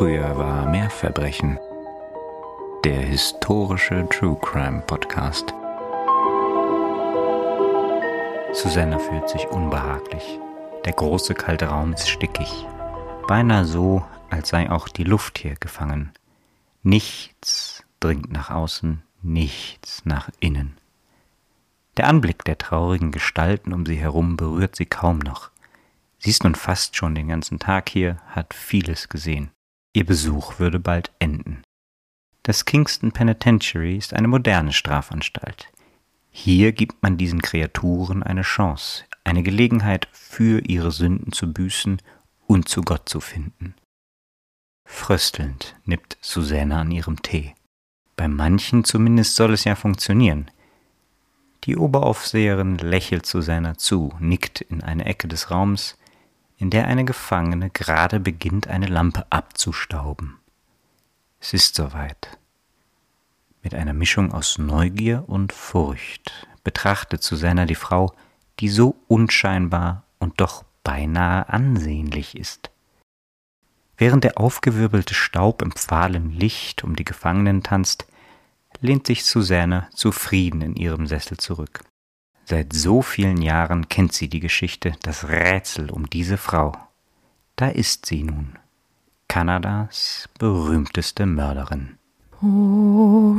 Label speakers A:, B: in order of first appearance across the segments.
A: Früher war mehr Verbrechen. Der historische True Crime Podcast. Susanna fühlt sich unbehaglich. Der große kalte Raum ist stickig. Beinahe so, als sei auch die Luft hier gefangen. Nichts dringt nach außen, nichts nach innen. Der Anblick der traurigen Gestalten um sie herum berührt sie kaum noch. Sie ist nun fast schon den ganzen Tag hier, hat vieles gesehen. Ihr Besuch würde bald enden. Das Kingston Penitentiary ist eine moderne Strafanstalt. Hier gibt man diesen Kreaturen eine Chance, eine Gelegenheit, für ihre Sünden zu büßen und zu Gott zu finden. Fröstelnd nippt Susanna an ihrem Tee. Bei manchen zumindest soll es ja funktionieren. Die Oberaufseherin lächelt Susanna zu, nickt in eine Ecke des Raums, in der eine Gefangene gerade beginnt, eine Lampe abzustauben. Es ist soweit. Mit einer Mischung aus Neugier und Furcht betrachtet Susanna die Frau, die so unscheinbar und doch beinahe ansehnlich ist. Während der aufgewirbelte Staub im fahlen Licht um die Gefangenen tanzt, lehnt sich Susanne zufrieden in ihrem Sessel zurück. Seit so vielen Jahren kennt sie die Geschichte, das Rätsel um diese Frau. Da ist sie nun, Kanadas berühmteste Mörderin.
B: Oh.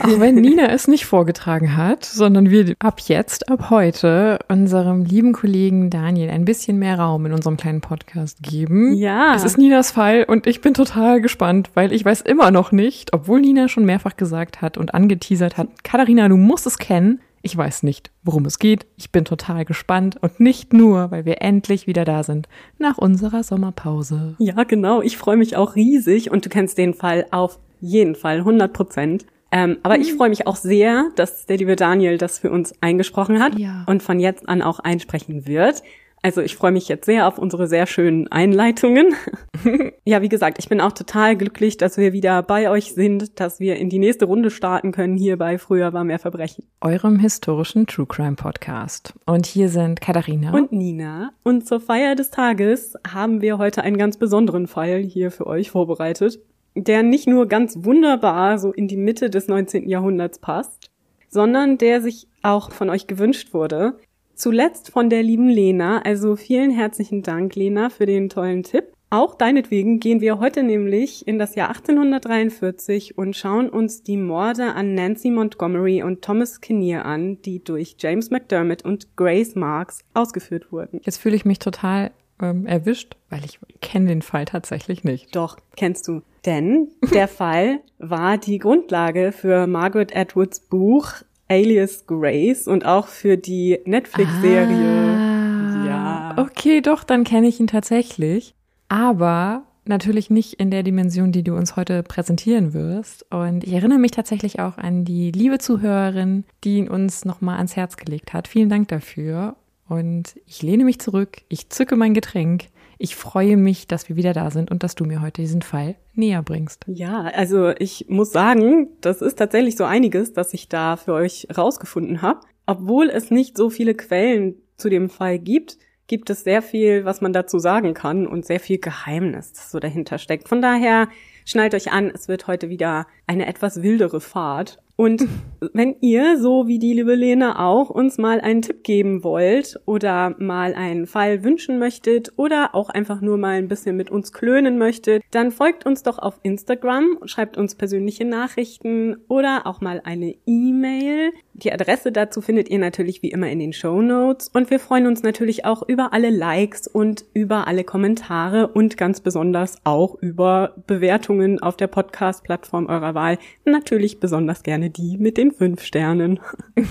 B: Auch wenn Nina es nicht vorgetragen hat, sondern wir ab jetzt, ab heute, unserem lieben Kollegen Daniel ein bisschen mehr Raum in unserem kleinen Podcast geben.
C: Ja.
B: Es ist Ninas Fall und ich bin total gespannt, weil ich weiß immer noch nicht, obwohl Nina schon mehrfach gesagt hat und angeteasert hat, Katharina, du musst es kennen. Ich weiß nicht, worum es geht. Ich bin total gespannt und nicht nur, weil wir endlich wieder da sind nach unserer Sommerpause.
C: Ja, genau. Ich freue mich auch riesig und du kennst den Fall auf jeden Fall, 100 Prozent. Ähm, aber ich freue mich auch sehr, dass der liebe Daniel das für uns eingesprochen hat
B: Ja.
C: und von jetzt an auch einsprechen wird. Also ich freue mich jetzt sehr auf unsere sehr schönen Einleitungen. ja, wie gesagt, ich bin auch total glücklich, dass wir wieder bei euch sind, dass wir in die nächste Runde starten können hier bei Früher war mehr Verbrechen.
B: Eurem historischen True Crime Podcast. Und hier sind Katharina
C: Und Nina. Und zur Feier des Tages haben wir heute einen ganz besonderen Fall hier für euch vorbereitet, der nicht nur ganz wunderbar so in die Mitte des 19. Jahrhunderts passt, sondern der sich auch von euch gewünscht wurde. Zuletzt von der lieben Lena. Also vielen herzlichen Dank, Lena, für den tollen Tipp. Auch deinetwegen gehen wir heute nämlich in das Jahr 1843 und schauen uns die Morde an Nancy Montgomery und Thomas Kinnear an, die durch James McDermott und Grace Marks ausgeführt wurden.
B: Jetzt fühle ich mich total ähm, erwischt, weil ich kenne den Fall tatsächlich nicht.
C: Doch, kennst du. Denn der Fall war die Grundlage für Margaret Atwoods Buch Alias Grace und auch für die Netflix-Serie.
B: Ah,
C: Ja.
B: Okay, doch, dann kenne ich ihn tatsächlich. Aber natürlich nicht in der Dimension, die du uns heute präsentieren wirst. Und ich erinnere mich tatsächlich auch an die liebe Zuhörerin, die ihn uns nochmal ans Herz gelegt hat. Vielen Dank dafür. Und ich lehne mich zurück, ich zücke mein Getränk. Ich freue mich, dass wir wieder da sind und dass du mir heute diesen Fall näher bringst.
C: Ja, also ich muss sagen, das ist tatsächlich so einiges, das ich da für euch rausgefunden habe. Obwohl es nicht so viele Quellen zu dem Fall gibt, gibt es sehr viel, was man dazu sagen kann und sehr viel Geheimnis, das so dahinter steckt. Von daher schnallt euch an, es wird heute wieder eine etwas wildere Fahrt. Und wenn ihr, so wie die liebe Lena auch, uns mal einen Tipp geben wollt oder mal einen Fall wünschen möchtet oder auch einfach nur mal ein bisschen mit uns klönen möchtet, dann folgt uns doch auf Instagram, schreibt uns persönliche Nachrichten oder auch mal eine E-Mail. Die Adresse dazu findet ihr natürlich wie immer in den Show Notes und wir freuen uns natürlich auch über alle Likes und über alle Kommentare und ganz besonders auch über Bewertungen auf der Podcast-Plattform eurer Wahl. Natürlich besonders gerne die mit den fünf Sternen.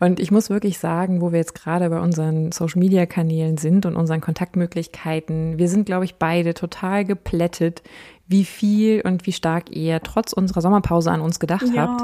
B: Und ich muss wirklich sagen, wo wir jetzt gerade bei unseren Social-Media-Kanälen sind und unseren Kontaktmöglichkeiten, wir sind, glaube ich, beide total geplättet, wie viel und wie stark ihr trotz unserer Sommerpause an uns gedacht habt.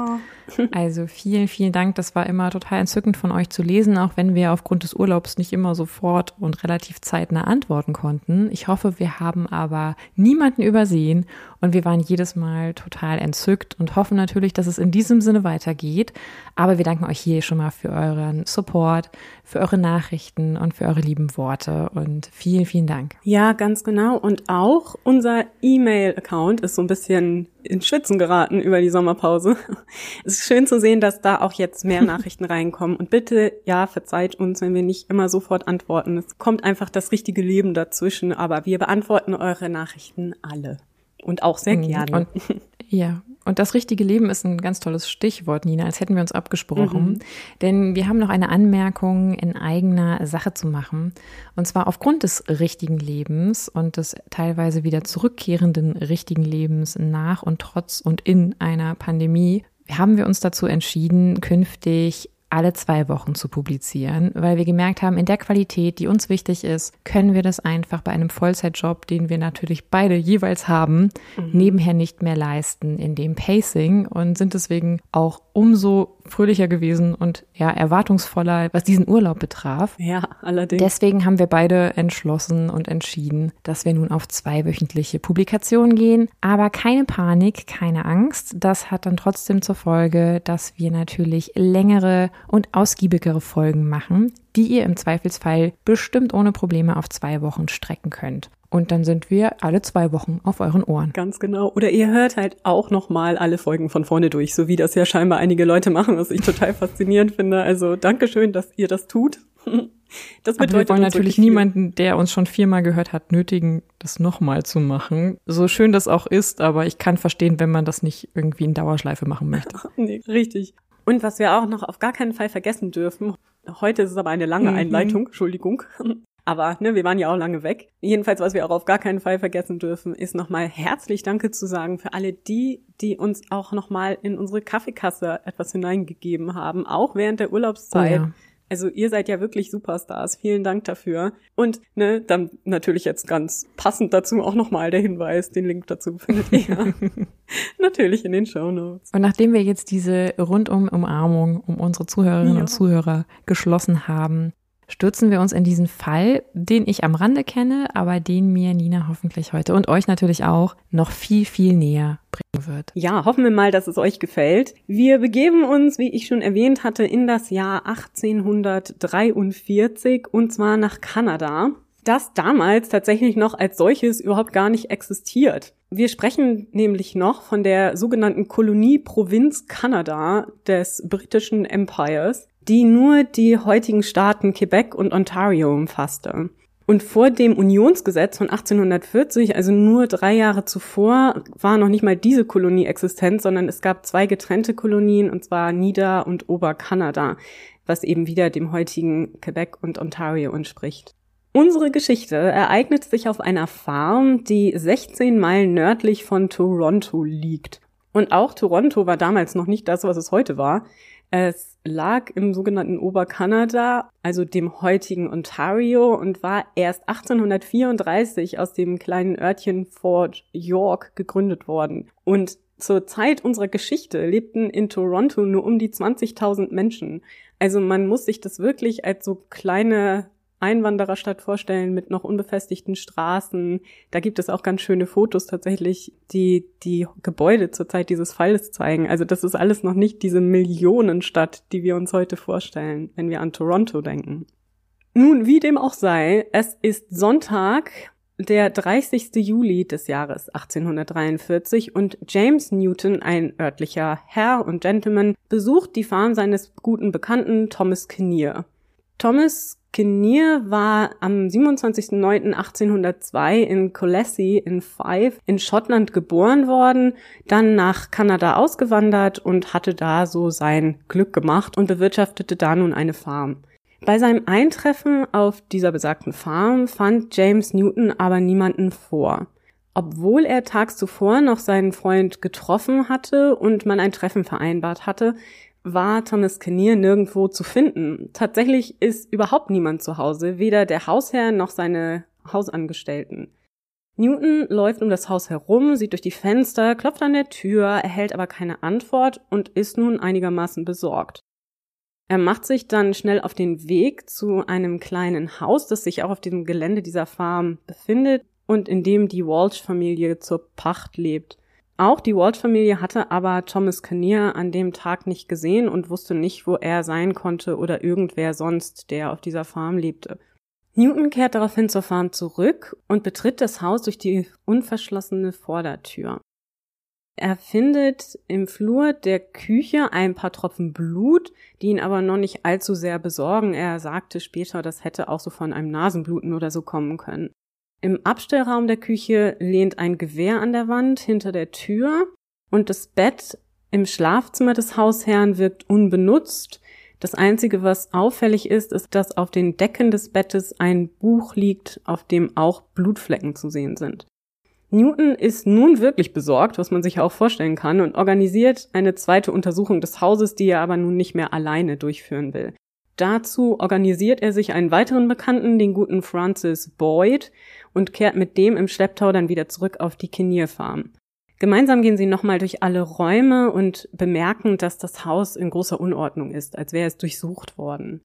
B: Also vielen, vielen Dank. Das war immer total entzückend von euch zu lesen, auch wenn wir aufgrund des Urlaubs nicht immer sofort und relativ zeitnah antworten konnten. Ich hoffe, wir haben aber niemanden übersehen und wir waren jedes Mal total entzückt und hoffen natürlich, dass es in diesem Sinne weitergeht. Aber wir danken euch hier schon mal für euren Support, für eure Nachrichten und für eure lieben Worte und vielen, vielen Dank.
C: Ja, ganz genau. Und auch unser E-Mail-Account ist so ein bisschen in Schwitzen geraten über die Sommerpause. Es ist schön zu sehen, dass da auch jetzt mehr Nachrichten reinkommen. Und bitte, ja, verzeiht uns, wenn wir nicht immer sofort antworten. Es kommt einfach das richtige Leben dazwischen, aber wir beantworten eure Nachrichten alle. Und auch sehr mhm. gerne.
B: Und, ja, und das richtige Leben ist ein ganz tolles Stichwort, Nina, als hätten wir uns abgesprochen. Mhm. Denn wir haben noch eine Anmerkung in eigener Sache zu machen. Und zwar aufgrund des richtigen Lebens und des teilweise wieder zurückkehrenden richtigen Lebens nach und trotz und in einer Pandemie haben wir uns dazu entschieden, künftig alle zwei Wochen zu publizieren, weil wir gemerkt haben, in der Qualität, die uns wichtig ist, können wir das einfach bei einem Vollzeitjob, den wir natürlich beide jeweils haben, mhm. nebenher nicht mehr leisten in dem Pacing und sind deswegen auch umso fröhlicher gewesen und ja, erwartungsvoller, was diesen Urlaub betraf.
C: Ja, allerdings.
B: Deswegen haben wir beide entschlossen und entschieden, dass wir nun auf zweiwöchentliche Publikationen gehen. Aber keine Panik, keine Angst. Das hat dann trotzdem zur Folge, dass wir natürlich längere und ausgiebigere Folgen machen, die ihr im Zweifelsfall bestimmt ohne Probleme auf zwei Wochen strecken könnt. Und dann sind wir alle zwei Wochen auf euren Ohren.
C: Ganz genau. Oder ihr hört halt auch nochmal alle Folgen von vorne durch, so wie das ja scheinbar einige Leute machen, was ich total faszinierend finde. Also Dankeschön, dass ihr das tut.
B: Das bedeutet Aber wir wollen natürlich niemanden, der uns schon viermal gehört hat, nötigen, das nochmal zu machen. So schön das auch ist, aber ich kann verstehen, wenn man das nicht irgendwie in Dauerschleife machen möchte.
C: nee, richtig. Und was wir auch noch auf gar keinen Fall vergessen dürfen, heute ist es aber eine lange mhm. Einleitung, Entschuldigung, aber ne, wir waren ja auch lange weg. Jedenfalls, was wir auch auf gar keinen Fall vergessen dürfen, ist nochmal herzlich Danke zu sagen für alle die, die uns auch nochmal in unsere Kaffeekasse etwas hineingegeben haben, auch während der Urlaubszeit. Oh ja. Also ihr seid ja wirklich Superstars. Vielen Dank dafür. Und ne, dann natürlich jetzt ganz passend dazu auch nochmal der Hinweis, den Link dazu findet ihr natürlich in den Show Notes.
B: Und nachdem wir jetzt diese rundum Umarmung um unsere Zuhörerinnen ja. und Zuhörer geschlossen haben, stürzen wir uns in diesen Fall, den ich am Rande kenne, aber den mir Nina hoffentlich heute und euch natürlich auch noch viel, viel näher bringen wird.
C: Ja, hoffen wir mal, dass es euch gefällt. Wir begeben uns, wie ich schon erwähnt hatte, in das Jahr 1843 und zwar nach Kanada das damals tatsächlich noch als solches überhaupt gar nicht existiert. Wir sprechen nämlich noch von der sogenannten Kolonie-Provinz Kanada des britischen Empires die nur die heutigen Staaten Quebec und Ontario umfasste. Und vor dem Unionsgesetz von 1840, also nur drei Jahre zuvor, war noch nicht mal diese Kolonie existent, sondern es gab zwei getrennte Kolonien, und zwar Nieder- und Oberkanada, was eben wieder dem heutigen Quebec und Ontario entspricht. Unsere Geschichte ereignet sich auf einer Farm, die 16 Meilen nördlich von Toronto liegt. Und auch Toronto war damals noch nicht das, was es heute war. Es lag im sogenannten Oberkanada, also dem heutigen Ontario, und war erst 1834 aus dem kleinen Örtchen Fort York gegründet worden. Und zur Zeit unserer Geschichte lebten in Toronto nur um die 20.000 Menschen. Also man muss sich das wirklich als so kleine Einwandererstadt vorstellen mit noch unbefestigten Straßen. Da gibt es auch ganz schöne Fotos tatsächlich, die die Gebäude zur Zeit dieses Falles zeigen. Also das ist alles noch nicht diese Millionenstadt, die wir uns heute vorstellen, wenn wir an Toronto denken. Nun, wie dem auch sei, es ist Sonntag, der 30. Juli des Jahres 1843 und James Newton, ein örtlicher Herr und Gentleman, besucht die Farm seines guten Bekannten Thomas Kinnear. Thomas Kinnear war am 27.09.1802 in Colessie in Fife in Schottland geboren worden, dann nach Kanada ausgewandert und hatte da so sein Glück gemacht und bewirtschaftete da nun eine Farm. Bei seinem Eintreffen auf dieser besagten Farm fand James Newton aber niemanden vor. Obwohl er tags zuvor noch seinen Freund getroffen hatte und man ein Treffen vereinbart hatte, war Thomas Kinnear nirgendwo zu finden. Tatsächlich ist überhaupt niemand zu Hause, weder der Hausherr noch seine Hausangestellten. Newton läuft um das Haus herum, sieht durch die Fenster, klopft an der Tür, erhält aber keine Antwort und ist nun einigermaßen besorgt. Er macht sich dann schnell auf den Weg zu einem kleinen Haus, das sich auch auf dem Gelände dieser Farm befindet und in dem die Walsh-Familie zur Pacht lebt. Auch die Walsh-Familie hatte aber Thomas Kinnear an dem Tag nicht gesehen und wusste nicht, wo er sein konnte oder irgendwer sonst, der auf dieser Farm lebte. Newton kehrt daraufhin zur Farm zurück und betritt das Haus durch die unverschlossene Vordertür. Er findet im Flur der Küche ein paar Tropfen Blut, die ihn aber noch nicht allzu sehr besorgen. Er sagte später, das hätte auch so von einem Nasenbluten oder so kommen können. Im Abstellraum der Küche lehnt ein Gewehr an der Wand hinter der Tür und das Bett im Schlafzimmer des Hausherrn wirkt unbenutzt. Das Einzige, was auffällig ist, ist, dass auf den Decken des Bettes ein Buch liegt, auf dem auch Blutflecken zu sehen sind. Newton ist nun wirklich besorgt, was man sich auch vorstellen kann, und organisiert eine zweite Untersuchung des Hauses, die er aber nun nicht mehr alleine durchführen will. Dazu organisiert er sich einen weiteren Bekannten, den guten Francis Boyd, und kehrt mit dem im Schlepptau dann wieder zurück auf die Kinnear Farm. Gemeinsam gehen sie nochmal durch alle Räume und bemerken, dass das Haus in großer Unordnung ist, als wäre es durchsucht worden.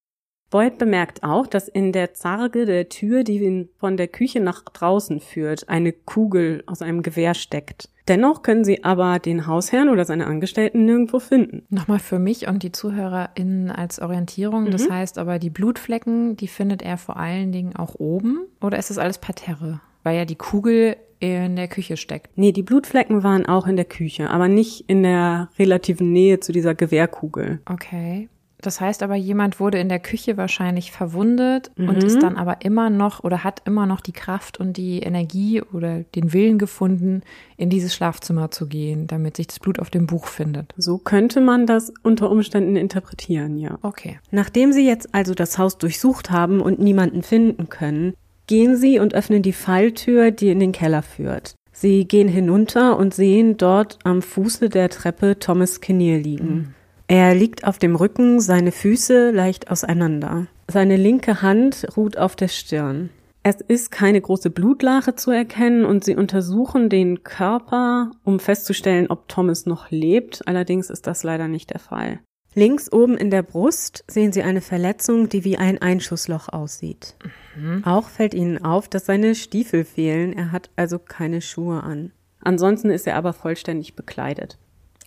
C: Boyd bemerkt auch, dass in der Zarge der Tür, die ihn von der Küche nach draußen führt, eine Kugel aus einem Gewehr steckt. Dennoch können sie aber den Hausherrn oder seine Angestellten nirgendwo finden.
B: Nochmal für mich und die ZuhörerInnen als Orientierung. Das mhm. heißt aber, die Blutflecken, die findet er vor allen Dingen auch oben? Oder ist das alles Parterre? Weil ja die Kugel in der Küche steckt.
C: Nee, die Blutflecken waren auch in der Küche, aber nicht in der relativen Nähe zu dieser Gewehrkugel.
B: Okay. Das heißt aber, jemand wurde in der Küche wahrscheinlich verwundet mhm. und ist dann aber immer noch oder hat immer noch die Kraft und die Energie oder den Willen gefunden, in dieses Schlafzimmer zu gehen, damit sich das Blut auf dem Buch findet.
C: So könnte man das unter Umständen interpretieren, ja.
B: Okay.
C: Nachdem sie jetzt also das Haus durchsucht haben und niemanden finden können, gehen sie und öffnen die Falltür, die in den Keller führt. Sie gehen hinunter und sehen dort am Fuße der Treppe Thomas Kinnear liegen. Mhm. Er liegt auf dem Rücken, seine Füße leicht auseinander. Seine linke Hand ruht auf der Stirn. Es ist keine große Blutlache zu erkennen und sie untersuchen den Körper, um festzustellen, ob Thomas noch lebt. Allerdings ist das leider nicht der Fall. Links oben in der Brust sehen Sie eine Verletzung, die wie ein Einschussloch aussieht. Mhm. Auch fällt Ihnen auf, dass seine Stiefel fehlen. Er hat also keine Schuhe an. Ansonsten ist er aber vollständig bekleidet.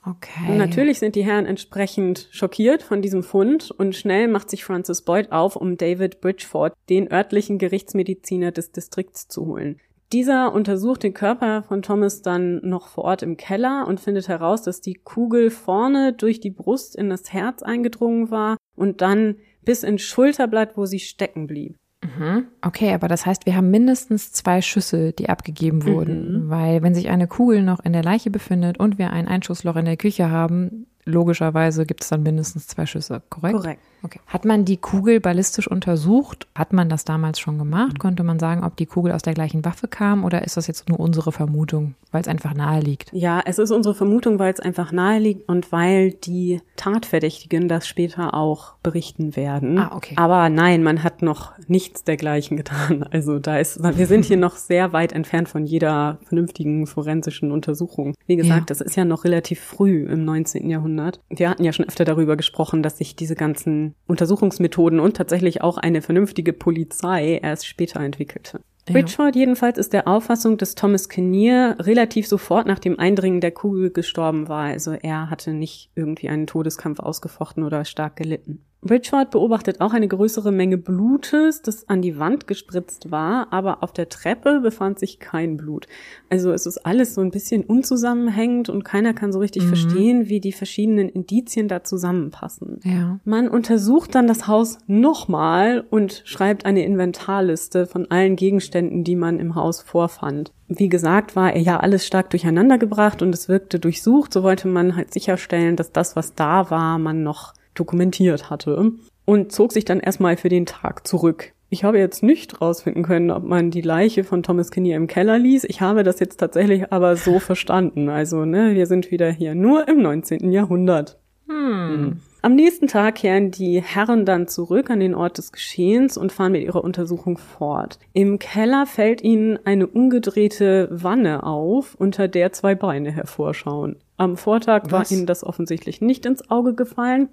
B: Okay.
C: Und natürlich sind die Herren entsprechend schockiert von diesem Fund und schnell macht sich Francis Boyd auf, um David Bridgeford, den örtlichen Gerichtsmediziner des Distrikts, zu holen. Dieser untersucht den Körper von Thomas dann noch vor Ort im Keller und findet heraus, dass die Kugel vorne durch die Brust in das Herz eingedrungen war und dann bis ins Schulterblatt, wo sie stecken blieb.
B: Mhm. Okay, aber das heißt, wir haben mindestens zwei Schüsse, die abgegeben wurden, mhm. weil wenn sich eine Kugel noch in der Leiche befindet und wir ein Einschussloch in der Küche haben, logischerweise gibt es dann mindestens zwei Schüsse, korrekt?
C: Korrekt.
B: Okay. Hat man die Kugel ballistisch untersucht? Hat man das damals schon gemacht? Mhm. Konnte man sagen, ob die Kugel aus der gleichen Waffe kam oder ist das jetzt nur unsere Vermutung, weil es einfach nahe liegt?
C: Ja, es ist unsere Vermutung, weil es einfach nahe liegt und weil die Tatverdächtigen das später auch berichten werden.
B: Ah, okay.
C: Aber nein, man hat noch nichts dergleichen getan. Also da ist, wir sind hier noch sehr weit entfernt von jeder vernünftigen forensischen Untersuchung. Wie gesagt, ja. das ist ja noch relativ früh im 19. Jahrhundert. Wir hatten ja schon öfter darüber gesprochen, dass sich diese ganzen Untersuchungsmethoden und tatsächlich auch eine vernünftige Polizei erst später entwickelte. Ja. Richard jedenfalls ist der Auffassung, dass Thomas Kinnear relativ sofort nach dem Eindringen der Kugel gestorben war. Also er hatte nicht irgendwie einen Todeskampf ausgefochten oder stark gelitten. Richard beobachtet auch eine größere Menge Blutes, das an die Wand gespritzt war, aber auf der Treppe befand sich kein Blut. Also es ist alles so ein bisschen unzusammenhängend und keiner kann so richtig mhm. verstehen, wie die verschiedenen Indizien da zusammenpassen.
B: Ja.
C: Man untersucht dann das Haus nochmal und schreibt eine Inventarliste von allen Gegenständen, die man im Haus vorfand. Wie gesagt, war er ja alles stark durcheinandergebracht und es wirkte durchsucht. So wollte man halt sicherstellen, dass das, was da war, man noch dokumentiert hatte und zog sich dann erstmal für den Tag zurück. Ich habe jetzt nicht rausfinden können, ob man die Leiche von Thomas Kinney im Keller ließ. Ich habe das jetzt tatsächlich aber so verstanden. Also, ne, wir sind wieder hier nur im 19. Jahrhundert.
B: Hm. hm.
C: Am nächsten Tag kehren die Herren dann zurück an den Ort des Geschehens und fahren mit ihrer Untersuchung fort. Im Keller fällt ihnen eine umgedrehte Wanne auf, unter der zwei Beine hervorschauen. Am Vortag Was? war ihnen das offensichtlich nicht ins Auge gefallen.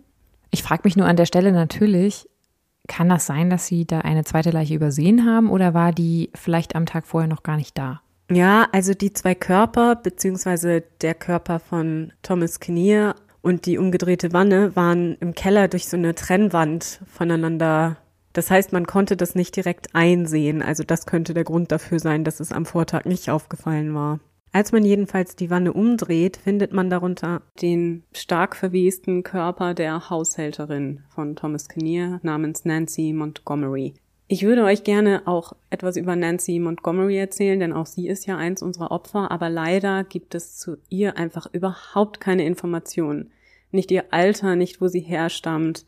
B: Ich frage mich nur an der Stelle natürlich, kann das sein, dass sie da eine zweite Leiche übersehen haben oder war die vielleicht am Tag vorher noch gar nicht da?
C: Ja, also die zwei Körper, beziehungsweise der Körper von Thomas Kinnear und die umgedrehte Wanne waren im Keller durch so eine Trennwand voneinander. Das heißt, man konnte das nicht direkt einsehen. Also das könnte der Grund dafür sein, dass es am Vortag nicht aufgefallen war. Als man jedenfalls die Wanne umdreht, findet man darunter den stark verwesten Körper der Haushälterin von Thomas Kinnear namens Nancy Montgomery. Ich würde euch gerne auch etwas über Nancy Montgomery erzählen, denn auch sie ist ja eins unserer Opfer, aber leider gibt es zu ihr einfach überhaupt keine Informationen. Nicht ihr Alter, nicht wo sie herstammt.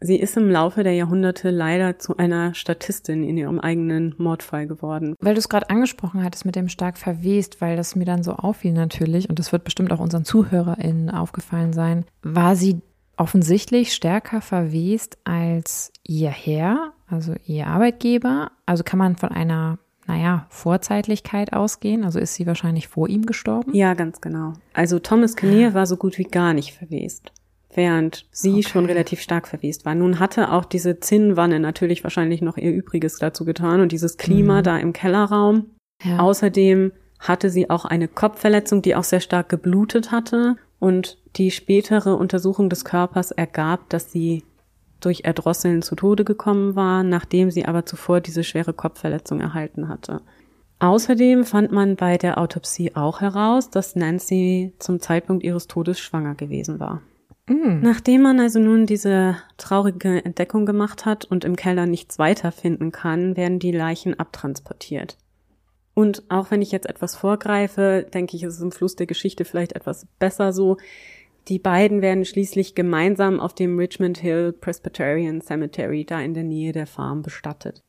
C: Sie ist im Laufe der Jahrhunderte leider zu einer Statistin in ihrem eigenen Mordfall geworden.
B: Weil du es gerade angesprochen hattest mit dem stark verwest, weil das mir dann so auffiel natürlich, und das wird bestimmt auch unseren ZuhörerInnen aufgefallen sein, war sie offensichtlich stärker verwest als ihr Herr, also ihr Arbeitgeber. Also kann man von einer, naja, Vorzeitlichkeit ausgehen. Also ist sie wahrscheinlich vor ihm gestorben?
C: Ja, ganz genau. Also Thomas Kinnear war so gut wie gar nicht verwest, während sie okay. schon relativ stark verwest war. Nun hatte auch diese Zinnwanne natürlich wahrscheinlich noch ihr Übriges dazu getan und dieses Klima mhm. da im Kellerraum. Ja. Außerdem hatte sie auch eine Kopfverletzung, die auch sehr stark geblutet hatte. Und die spätere Untersuchung des Körpers ergab, dass sie durch Erdrosseln zu Tode gekommen war, nachdem sie aber zuvor diese schwere Kopfverletzung erhalten hatte. Außerdem fand man bei der Autopsie auch heraus, dass Nancy zum Zeitpunkt ihres Todes schwanger gewesen war. Mm. Nachdem man also nun diese traurige Entdeckung gemacht hat und im Keller nichts weiter finden kann, werden die Leichen abtransportiert. Und auch wenn ich jetzt etwas vorgreife, denke ich, ist es im Fluss der Geschichte vielleicht etwas besser so. Die beiden werden schließlich gemeinsam auf dem Richmond Hill Presbyterian Cemetery da in der Nähe der Farm bestattet.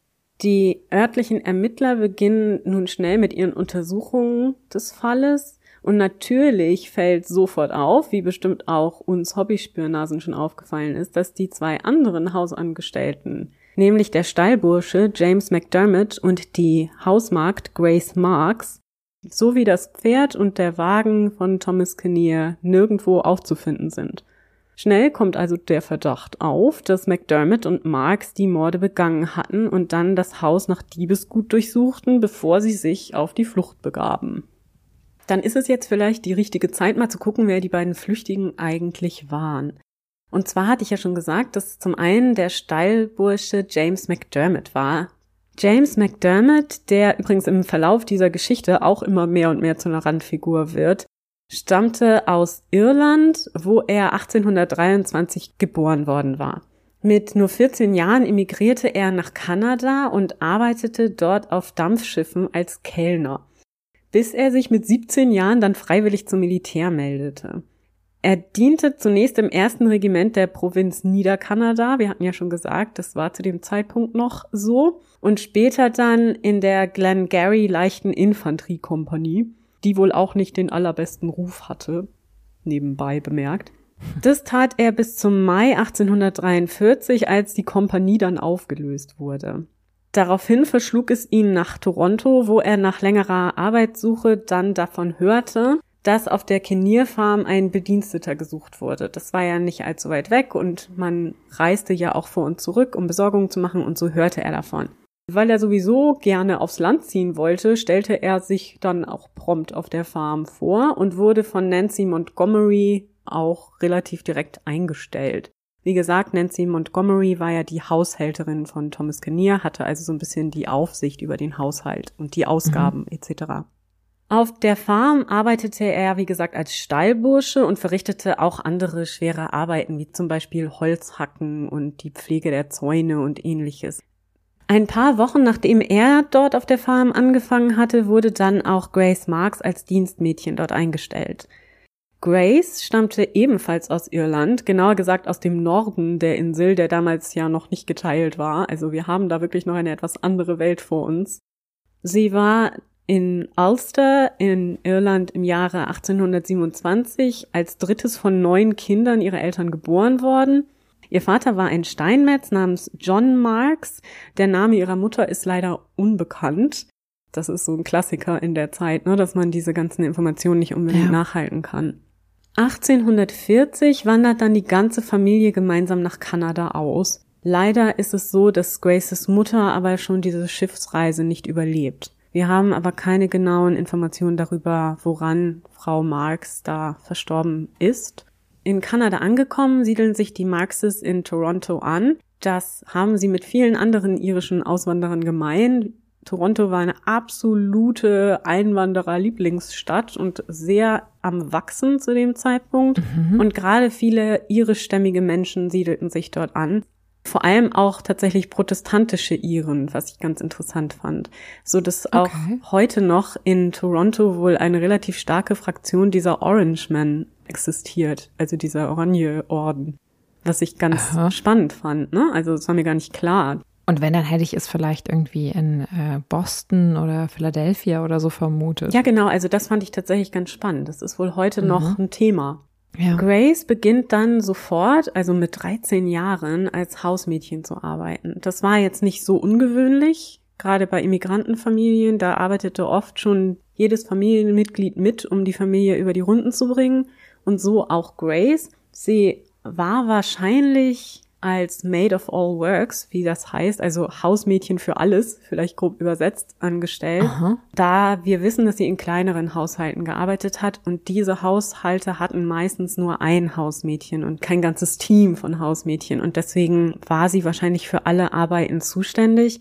C: Die örtlichen Ermittler beginnen nun schnell mit ihren Untersuchungen des Falles und natürlich fällt sofort auf, wie bestimmt auch uns Hobbyspürnasen schon aufgefallen ist, dass die zwei anderen Hausangestellten, nämlich der Stallbursche James McDermott und die Hausmagd Grace Marks, sowie das Pferd und der Wagen von Thomas Kinnear nirgendwo aufzufinden sind. Schnell kommt also der Verdacht auf, dass McDermott und Marks die Morde begangen hatten und dann das Haus nach Diebesgut durchsuchten, bevor sie sich auf die Flucht begaben. Dann ist es jetzt vielleicht die richtige Zeit, mal zu gucken, wer die beiden Flüchtigen eigentlich waren. Und zwar hatte ich ja schon gesagt, dass zum einen der Steilbursche James McDermott war, James McDermott, der übrigens im Verlauf dieser Geschichte auch immer mehr und mehr zu einer Randfigur wird, stammte aus Irland, wo er 1823 geboren worden war. Mit nur 14 Jahren emigrierte er nach Kanada und arbeitete dort auf Dampfschiffen als Kellner, bis er sich mit 17 Jahren dann freiwillig zum Militär meldete. Er diente zunächst im ersten Regiment der Provinz Niederkanada. Wir hatten ja schon gesagt, das war zu dem Zeitpunkt noch so. Und später dann in der Glengarry leichten Infanteriekompanie, die wohl auch nicht den allerbesten Ruf hatte, nebenbei bemerkt. Das tat er bis zum Mai 1843, als die Kompanie dann aufgelöst wurde. Daraufhin verschlug es ihn nach Toronto, wo er nach längerer Arbeitssuche dann davon hörte, dass auf der Kinnear Farm ein Bediensteter gesucht wurde. Das war ja nicht allzu weit weg und man reiste ja auch vor und zurück, um Besorgungen zu machen und so hörte er davon. Weil er sowieso gerne aufs Land ziehen wollte, stellte er sich dann auch prompt auf der Farm vor und wurde von Nancy Montgomery auch relativ direkt eingestellt. Wie gesagt, Nancy Montgomery war ja die Haushälterin von Thomas Kinnear, hatte also so ein bisschen die Aufsicht über den Haushalt und die Ausgaben mhm. etc. Auf der Farm arbeitete er, wie gesagt, als Stallbursche und verrichtete auch andere schwere Arbeiten, wie zum Beispiel Holzhacken und die Pflege der Zäune und ähnliches. Ein paar Wochen nachdem er dort auf der Farm angefangen hatte, wurde dann auch Grace Marks als Dienstmädchen dort eingestellt. Grace stammte ebenfalls aus Irland, genauer gesagt aus dem Norden der Insel, der damals ja noch nicht geteilt war. Also wir haben da wirklich noch eine etwas andere Welt vor uns. Sie war in Ulster in Irland im Jahre 1827 als drittes von neun Kindern ihrer Eltern geboren worden. Ihr Vater war ein Steinmetz namens John Marks. Der Name ihrer Mutter ist leider unbekannt. Das ist so ein Klassiker in der Zeit, ne, dass man diese ganzen Informationen nicht unbedingt ja. nachhalten kann. 1840 wandert dann die ganze Familie gemeinsam nach Kanada aus. Leider ist es so, dass Graces Mutter aber schon diese Schiffsreise nicht überlebt. Wir haben aber keine genauen Informationen darüber, woran Frau Marx da verstorben ist. In Kanada angekommen, siedeln sich die Marxes in Toronto an. Das haben sie mit vielen anderen irischen Auswanderern gemein. Toronto war eine absolute Einwanderer-Lieblingsstadt und sehr am Wachsen zu dem Zeitpunkt. Mhm. Und gerade viele irischstämmige Menschen siedelten sich dort an vor allem auch tatsächlich protestantische Iren, was ich ganz interessant fand, so dass auch okay. heute noch in Toronto wohl eine relativ starke Fraktion dieser Orange Men existiert, also dieser Oranje Orden, was ich ganz Aha. spannend fand, ne? Also es war mir gar nicht klar.
B: Und wenn, dann hätte ich es vielleicht irgendwie in äh, Boston oder Philadelphia oder so vermutet.
C: Ja, genau. Also das fand ich tatsächlich ganz spannend. Das ist wohl heute mhm. noch ein Thema. Ja. Grace beginnt dann sofort, also mit 13 Jahren, als Hausmädchen zu arbeiten. Das war jetzt nicht so ungewöhnlich, gerade bei Immigrantenfamilien. Da arbeitete oft schon jedes Familienmitglied mit, um die Familie über die Runden zu bringen. Und so auch Grace. Sie war wahrscheinlich als Maid of All Works, wie das heißt, also Hausmädchen für alles, vielleicht grob übersetzt, angestellt. Aha. Da wir wissen, dass sie in kleineren Haushalten gearbeitet hat und diese Haushalte hatten meistens nur ein Hausmädchen und kein ganzes Team von Hausmädchen und deswegen war sie wahrscheinlich für alle Arbeiten zuständig.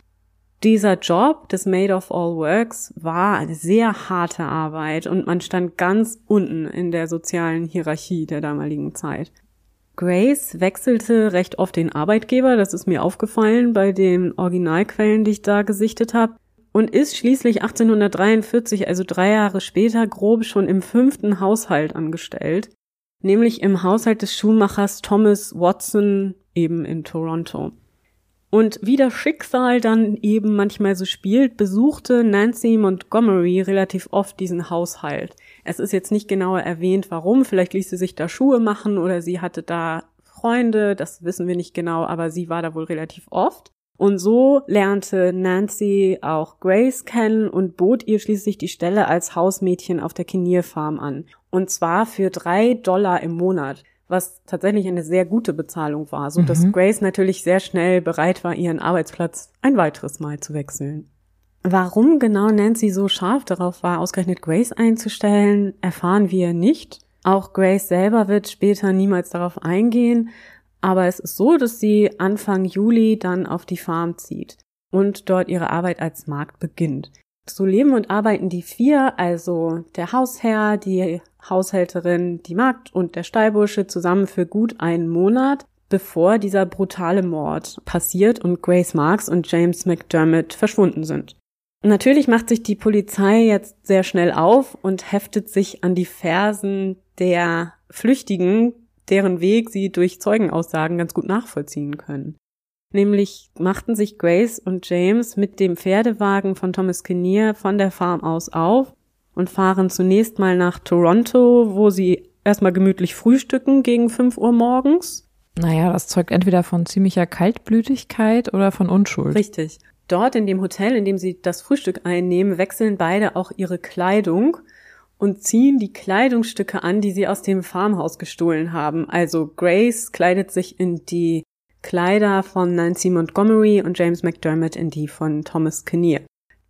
C: Dieser Job des Maid of All Works war eine sehr harte Arbeit und man stand ganz unten in der sozialen Hierarchie der damaligen Zeit. Grace wechselte recht oft den Arbeitgeber, das ist mir aufgefallen bei den Originalquellen, die ich da gesichtet habe, und ist schließlich 1843, also drei Jahre später, grob schon im fünften Haushalt angestellt, nämlich im Haushalt des Schuhmachers Thomas Watson eben in Toronto. Und wie das Schicksal dann eben manchmal so spielt, besuchte Nancy Montgomery relativ oft diesen Haushalt. Es ist jetzt nicht genauer erwähnt, warum. Vielleicht ließ sie sich da Schuhe machen oder sie hatte da Freunde. Das wissen wir nicht genau, aber sie war da wohl relativ oft. Und so lernte Nancy auch Grace kennen und bot ihr schließlich die Stelle als Hausmädchen auf der Kinnear Farm an. Und zwar für drei Dollar im Monat, was tatsächlich eine sehr gute Bezahlung war, so dass mhm. Grace natürlich sehr schnell bereit war, ihren Arbeitsplatz ein weiteres Mal zu wechseln. Warum genau Nancy so scharf darauf war, ausgerechnet Grace einzustellen, erfahren wir nicht. Auch Grace selber wird später niemals darauf eingehen, aber es ist so, dass sie Anfang Juli dann auf die Farm zieht und dort ihre Arbeit als Markt beginnt. So leben und arbeiten die vier, also der Hausherr, die Haushälterin, die Magd und der Stallbursche zusammen für gut einen Monat, bevor dieser brutale Mord passiert und Grace Marks und James McDermott verschwunden sind. Natürlich macht sich die Polizei jetzt sehr schnell auf und heftet sich an die Fersen der Flüchtigen, deren Weg sie durch Zeugenaussagen ganz gut nachvollziehen können. Nämlich machten sich Grace und James mit dem Pferdewagen von Thomas Kinnear von der Farm aus auf und fahren zunächst mal nach Toronto, wo sie erstmal gemütlich frühstücken gegen 5 Uhr morgens.
B: Naja, das zeugt entweder von ziemlicher Kaltblütigkeit oder von Unschuld.
C: Richtig. Dort in dem Hotel, in dem sie das Frühstück einnehmen, wechseln beide auch ihre Kleidung und ziehen die Kleidungsstücke an, die sie aus dem Farmhaus gestohlen haben. Also Grace kleidet sich in die Kleider von Nancy Montgomery und James McDermott in die von Thomas Kinnear.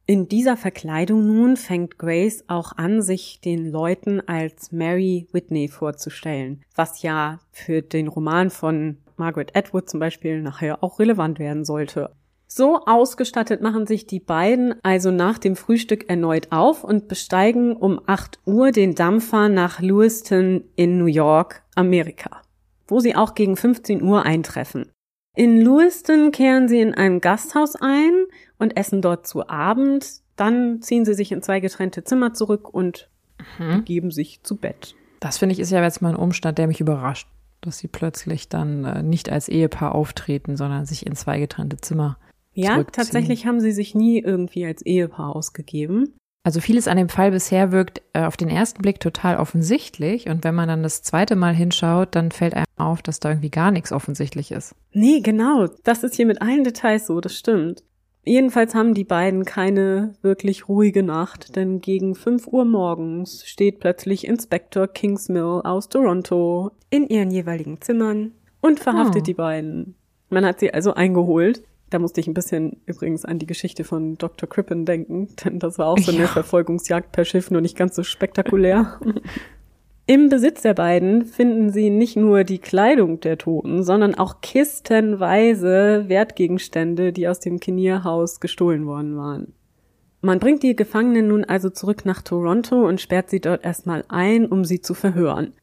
C: In dieser Verkleidung nun fängt Grace auch an, sich den Leuten als Mary Whitney vorzustellen, was ja für den Roman von Margaret Atwood zum Beispiel nachher auch relevant werden sollte. So ausgestattet machen sich die beiden also nach dem Frühstück erneut auf und besteigen um 8 Uhr den Dampfer nach Lewiston in New York, Amerika, wo sie auch gegen 15 Uhr eintreffen. In Lewiston kehren sie in einem Gasthaus ein und essen dort zu Abend. Dann ziehen sie sich in zwei getrennte Zimmer zurück und mhm. geben sich zu Bett.
B: Das finde ich ist ja jetzt mal ein Umstand, der mich überrascht, dass sie plötzlich dann äh, nicht als Ehepaar auftreten, sondern sich in zwei getrennte Zimmer
C: ja, tatsächlich haben sie sich nie irgendwie als Ehepaar ausgegeben.
B: Also vieles an dem Fall bisher wirkt äh, auf den ersten Blick total offensichtlich und wenn man dann das zweite Mal hinschaut, dann fällt einem auf, dass da irgendwie gar nichts offensichtlich ist.
C: Nee, genau. Das ist hier mit allen Details so, das stimmt. Jedenfalls haben die beiden keine wirklich ruhige Nacht, denn gegen 5 Uhr morgens steht plötzlich Inspektor Kingsmill aus Toronto in ihren jeweiligen Zimmern und verhaftet oh. die beiden. Man hat sie also eingeholt. Da musste ich ein bisschen übrigens an die Geschichte von Dr. Crippen denken, denn das war auch so eine ja. Verfolgungsjagd per Schiff, nur nicht ganz so spektakulär. Im Besitz der beiden finden sie nicht nur die Kleidung der Toten, sondern auch kistenweise Wertgegenstände, die aus dem Kinnear-Haus gestohlen worden waren. Man bringt die Gefangenen nun also zurück nach Toronto und sperrt sie dort erstmal ein, um sie zu verhören.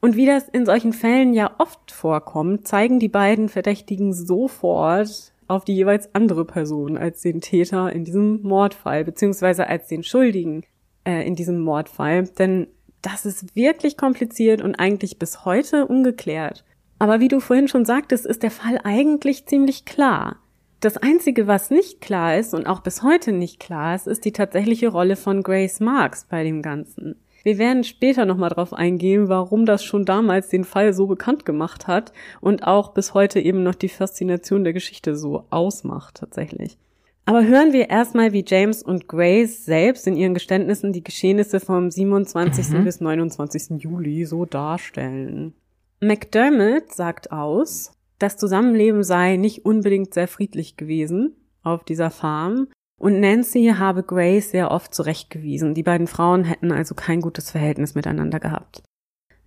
C: Und wie das in solchen Fällen ja oft vorkommt, zeigen die beiden Verdächtigen sofort auf die jeweils andere Person als den Täter in diesem Mordfall, beziehungsweise als den Schuldigen äh, in diesem Mordfall. Denn das ist wirklich kompliziert und eigentlich bis heute ungeklärt. Aber wie du vorhin schon sagtest, ist der Fall eigentlich ziemlich klar. Das Einzige, was nicht klar ist und auch bis heute nicht klar ist, ist die tatsächliche Rolle von Grace Marks bei dem Ganzen. Wir werden später nochmal drauf eingehen, warum das schon damals den Fall so bekannt gemacht hat und auch bis heute eben noch die Faszination der Geschichte so ausmacht tatsächlich. Aber hören wir erstmal, wie James und Grace selbst in ihren Geständnissen die Geschehnisse vom 27. Mhm. bis 29. Juli so darstellen. McDermott sagt aus, das Zusammenleben sei nicht unbedingt sehr friedlich gewesen auf dieser Farm und Nancy habe Grace sehr oft zurechtgewiesen. Die beiden Frauen hätten also kein gutes Verhältnis miteinander gehabt.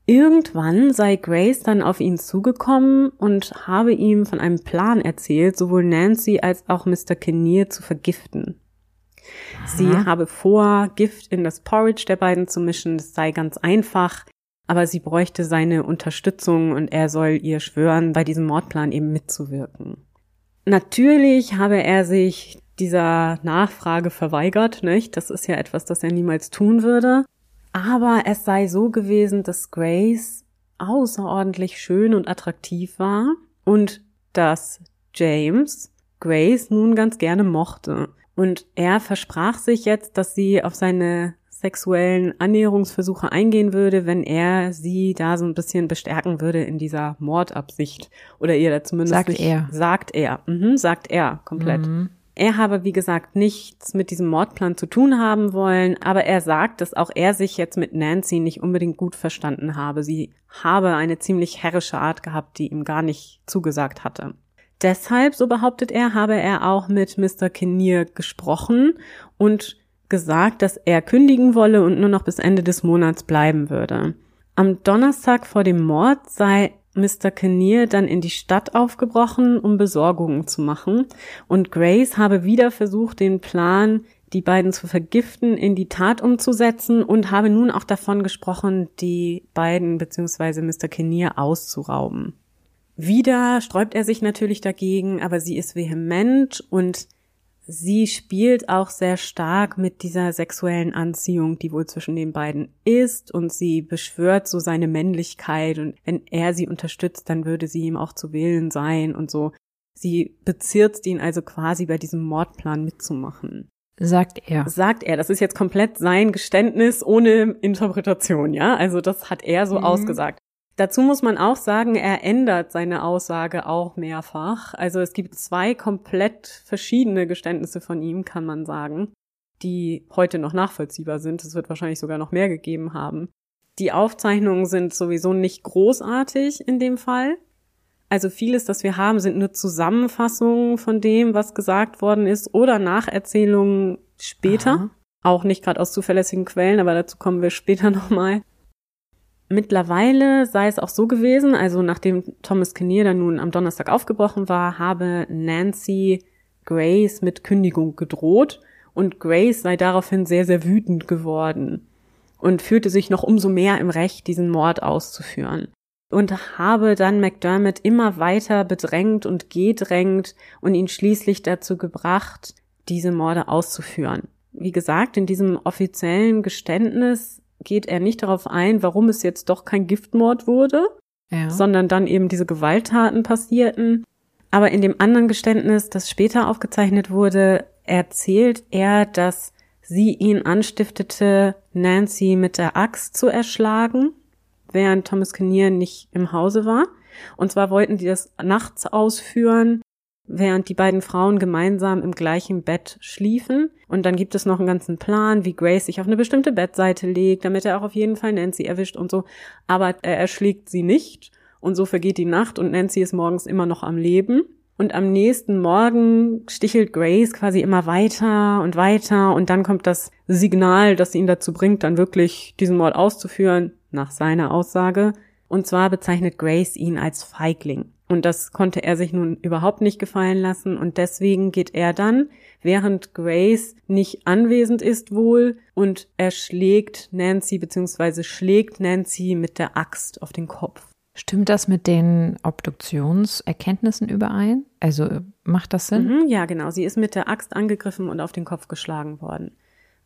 C: Irgendwann sei Grace dann auf ihn zugekommen und habe ihm von einem Plan erzählt, sowohl Nancy als auch Mr. Kinnear zu vergiften. Aha. Sie habe vor, Gift in das Porridge der beiden zu mischen. Das sei ganz einfach, aber sie bräuchte seine Unterstützung und er soll ihr schwören, bei diesem Mordplan eben mitzuwirken. Natürlich habe er sich dieser Nachfrage verweigert, nicht? Das ist ja etwas, das er niemals tun würde. Aber es sei so gewesen, dass Grace außerordentlich schön und attraktiv war und dass James Grace nun ganz gerne mochte. Und er versprach sich jetzt, dass sie auf seine sexuellen Annäherungsversuche eingehen würde, wenn er sie da so ein bisschen bestärken würde in dieser Mordabsicht. Oder ihr da zumindest.
B: Sagt er.
C: Sagt er. Mhm, sagt er komplett. Mhm. Er habe, wie gesagt, nichts mit diesem Mordplan zu tun haben wollen, aber er sagt, dass auch er sich jetzt mit Nancy nicht unbedingt gut verstanden habe. Sie habe eine ziemlich herrische Art gehabt, die ihm gar nicht zugesagt hatte. Deshalb, so behauptet er, habe er auch mit Mr. Kinnear gesprochen und gesagt, dass er kündigen wolle und nur noch bis Ende des Monats bleiben würde. Am Donnerstag vor dem Mord sei Mr. Kinnear dann in die Stadt aufgebrochen, um Besorgungen zu machen, und Grace habe wieder versucht, den Plan, die beiden zu vergiften, in die Tat umzusetzen und habe nun auch davon gesprochen, die beiden bzw. Mr. Kinnear auszurauben. Wieder sträubt er sich natürlich dagegen, aber sie ist vehement und sie spielt auch sehr stark mit dieser sexuellen Anziehung, die wohl zwischen den beiden ist und sie beschwört so seine Männlichkeit und wenn er sie unterstützt, dann würde sie ihm auch zu wählen sein und so. Sie bezirzt ihn also quasi bei diesem Mordplan mitzumachen.
B: Sagt er.
C: Sagt er. Das ist jetzt komplett sein Geständnis ohne Interpretation, ja? Also das hat er so mhm. ausgesagt. Dazu muss man auch sagen, er ändert seine Aussage auch mehrfach. Also es gibt zwei komplett verschiedene Geständnisse von ihm, kann man sagen, die heute noch nachvollziehbar sind. Es wird wahrscheinlich sogar noch mehr gegeben haben. Die Aufzeichnungen sind sowieso nicht großartig in dem Fall. Also vieles, das wir haben, sind nur Zusammenfassungen von dem, was gesagt worden ist oder Nacherzählungen später. Aha. Auch nicht gerade aus zuverlässigen Quellen, aber dazu kommen wir später nochmal. Mittlerweile sei es auch so gewesen, also nachdem Thomas Kinnear dann nun am Donnerstag aufgebrochen war, habe Nancy Grace mit Kündigung gedroht und Grace sei daraufhin sehr, sehr wütend geworden und fühlte sich noch umso mehr im Recht, diesen Mord auszuführen. Und habe dann McDermott immer weiter bedrängt und gedrängt und ihn schließlich dazu gebracht, diese Morde auszuführen. Wie gesagt, in diesem offiziellen Geständnis geht er nicht darauf ein, warum es jetzt doch kein Giftmord wurde, ja. sondern dann eben diese Gewalttaten passierten. Aber in dem anderen Geständnis, das später aufgezeichnet wurde, erzählt er, dass sie ihn anstiftete, Nancy mit der Axt zu erschlagen, während Thomas Kinnear nicht im Hause war. Und zwar wollten die das nachts ausführen, während die beiden Frauen gemeinsam im gleichen Bett schliefen. Und dann gibt es noch einen ganzen Plan, wie Grace sich auf eine bestimmte Bettseite legt, damit er auch auf jeden Fall Nancy erwischt und so. Aber er erschlägt sie nicht. Und so vergeht die Nacht und Nancy ist morgens immer noch am Leben. Und am nächsten Morgen stichelt Grace quasi immer weiter und weiter und dann kommt das Signal, das ihn dazu bringt, dann wirklich diesen Mord auszuführen, nach seiner Aussage. Und zwar bezeichnet Grace ihn als Feigling. Und das konnte er sich nun überhaupt nicht gefallen lassen und deswegen geht er dann, während Grace nicht anwesend ist wohl, und er schlägt Nancy bzw. schlägt Nancy mit der Axt auf den Kopf.
B: Stimmt das mit den Obduktionserkenntnissen überein? Also macht das Sinn?
C: Mhm, ja, genau. Sie ist mit der Axt angegriffen und auf den Kopf geschlagen worden.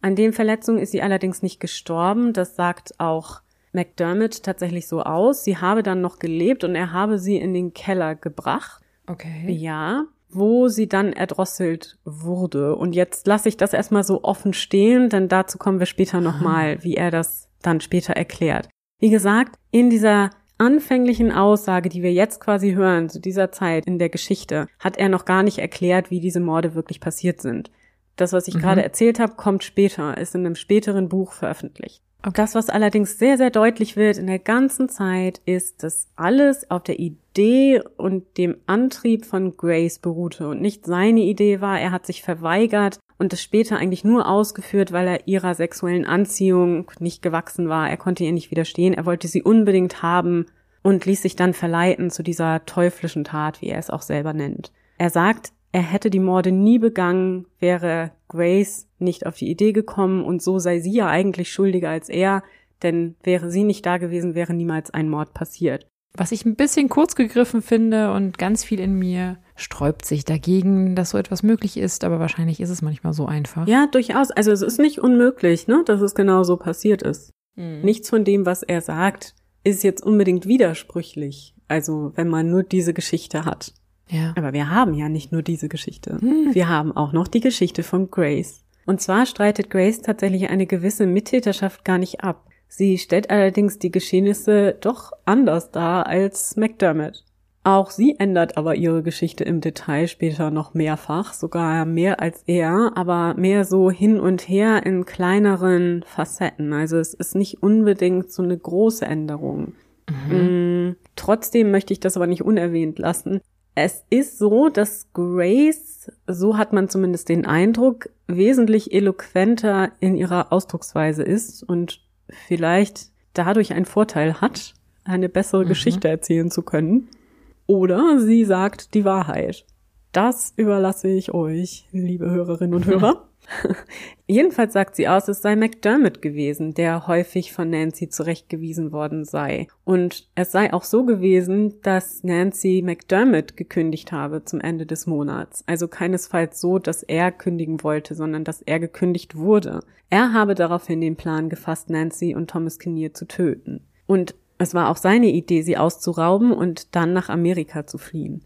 C: An den Verletzungen ist sie allerdings nicht gestorben. Das sagt auch McDermott tatsächlich so aus. Sie habe dann noch gelebt und er habe sie in den Keller gebracht.
B: Okay.
C: Ja, wo sie dann erdrosselt wurde. Und jetzt lasse ich das erstmal so offen stehen, denn dazu kommen wir später nochmal, wie er das dann später erklärt. Wie gesagt, in dieser anfänglichen Aussage, die wir jetzt quasi hören, zu dieser Zeit in der Geschichte, hat er noch gar nicht erklärt, wie diese Morde wirklich passiert sind. Das, was ich mhm. gerade erzählt habe, kommt später, ist in einem späteren Buch veröffentlicht. Das, was allerdings sehr, sehr deutlich wird in der ganzen Zeit, ist, dass alles auf der Idee und dem Antrieb von Grace beruhte und nicht seine Idee war. Er hat sich verweigert und das später eigentlich nur ausgeführt, weil er ihrer sexuellen Anziehung nicht gewachsen war. Er konnte ihr nicht widerstehen. Er wollte sie unbedingt haben und ließ sich dann verleiten zu dieser teuflischen Tat, wie er es auch selber nennt. Er sagt, er hätte die Morde nie begangen, wäre Grace nicht auf die Idee gekommen und so sei sie ja eigentlich schuldiger als er, denn wäre sie nicht da gewesen, wäre niemals ein Mord passiert.
B: Was ich ein bisschen kurz gegriffen finde und ganz viel in mir sträubt sich dagegen, dass so etwas möglich ist, aber wahrscheinlich ist es manchmal so einfach.
C: Ja, durchaus. Also es ist nicht unmöglich, ne, dass es genau so passiert ist. Mhm. Nichts von dem, was er sagt, ist jetzt unbedingt widersprüchlich. Also wenn man nur diese Geschichte hat.
B: Ja.
C: Aber wir haben ja nicht nur diese Geschichte. Hm. Wir haben auch noch die Geschichte von Grace. Und zwar streitet Grace tatsächlich eine gewisse Mittäterschaft gar nicht ab. Sie stellt allerdings die Geschehnisse doch anders dar als McDermott. Auch sie ändert aber ihre Geschichte im Detail später noch mehrfach, sogar mehr als er, aber mehr so hin und her in kleineren Facetten. Also es ist nicht unbedingt so eine große Änderung. Mhm. Mm, trotzdem möchte ich das aber nicht unerwähnt lassen. Es ist so, dass Grace, so hat man zumindest den Eindruck, wesentlich eloquenter in ihrer Ausdrucksweise ist und vielleicht dadurch einen Vorteil hat, eine bessere mhm. Geschichte erzählen zu können. Oder sie sagt die Wahrheit. Das überlasse ich euch, liebe Hörerinnen und Hörer. Jedenfalls sagt sie aus, es sei McDermott gewesen, der häufig von Nancy zurechtgewiesen worden sei. Und es sei auch so gewesen, dass Nancy McDermott gekündigt habe zum Ende des Monats. Also keinesfalls so, dass er kündigen wollte, sondern dass er gekündigt wurde. Er habe daraufhin den Plan gefasst, Nancy und Thomas Kinnear zu töten. Und es war auch seine Idee, sie auszurauben und dann nach Amerika zu fliehen.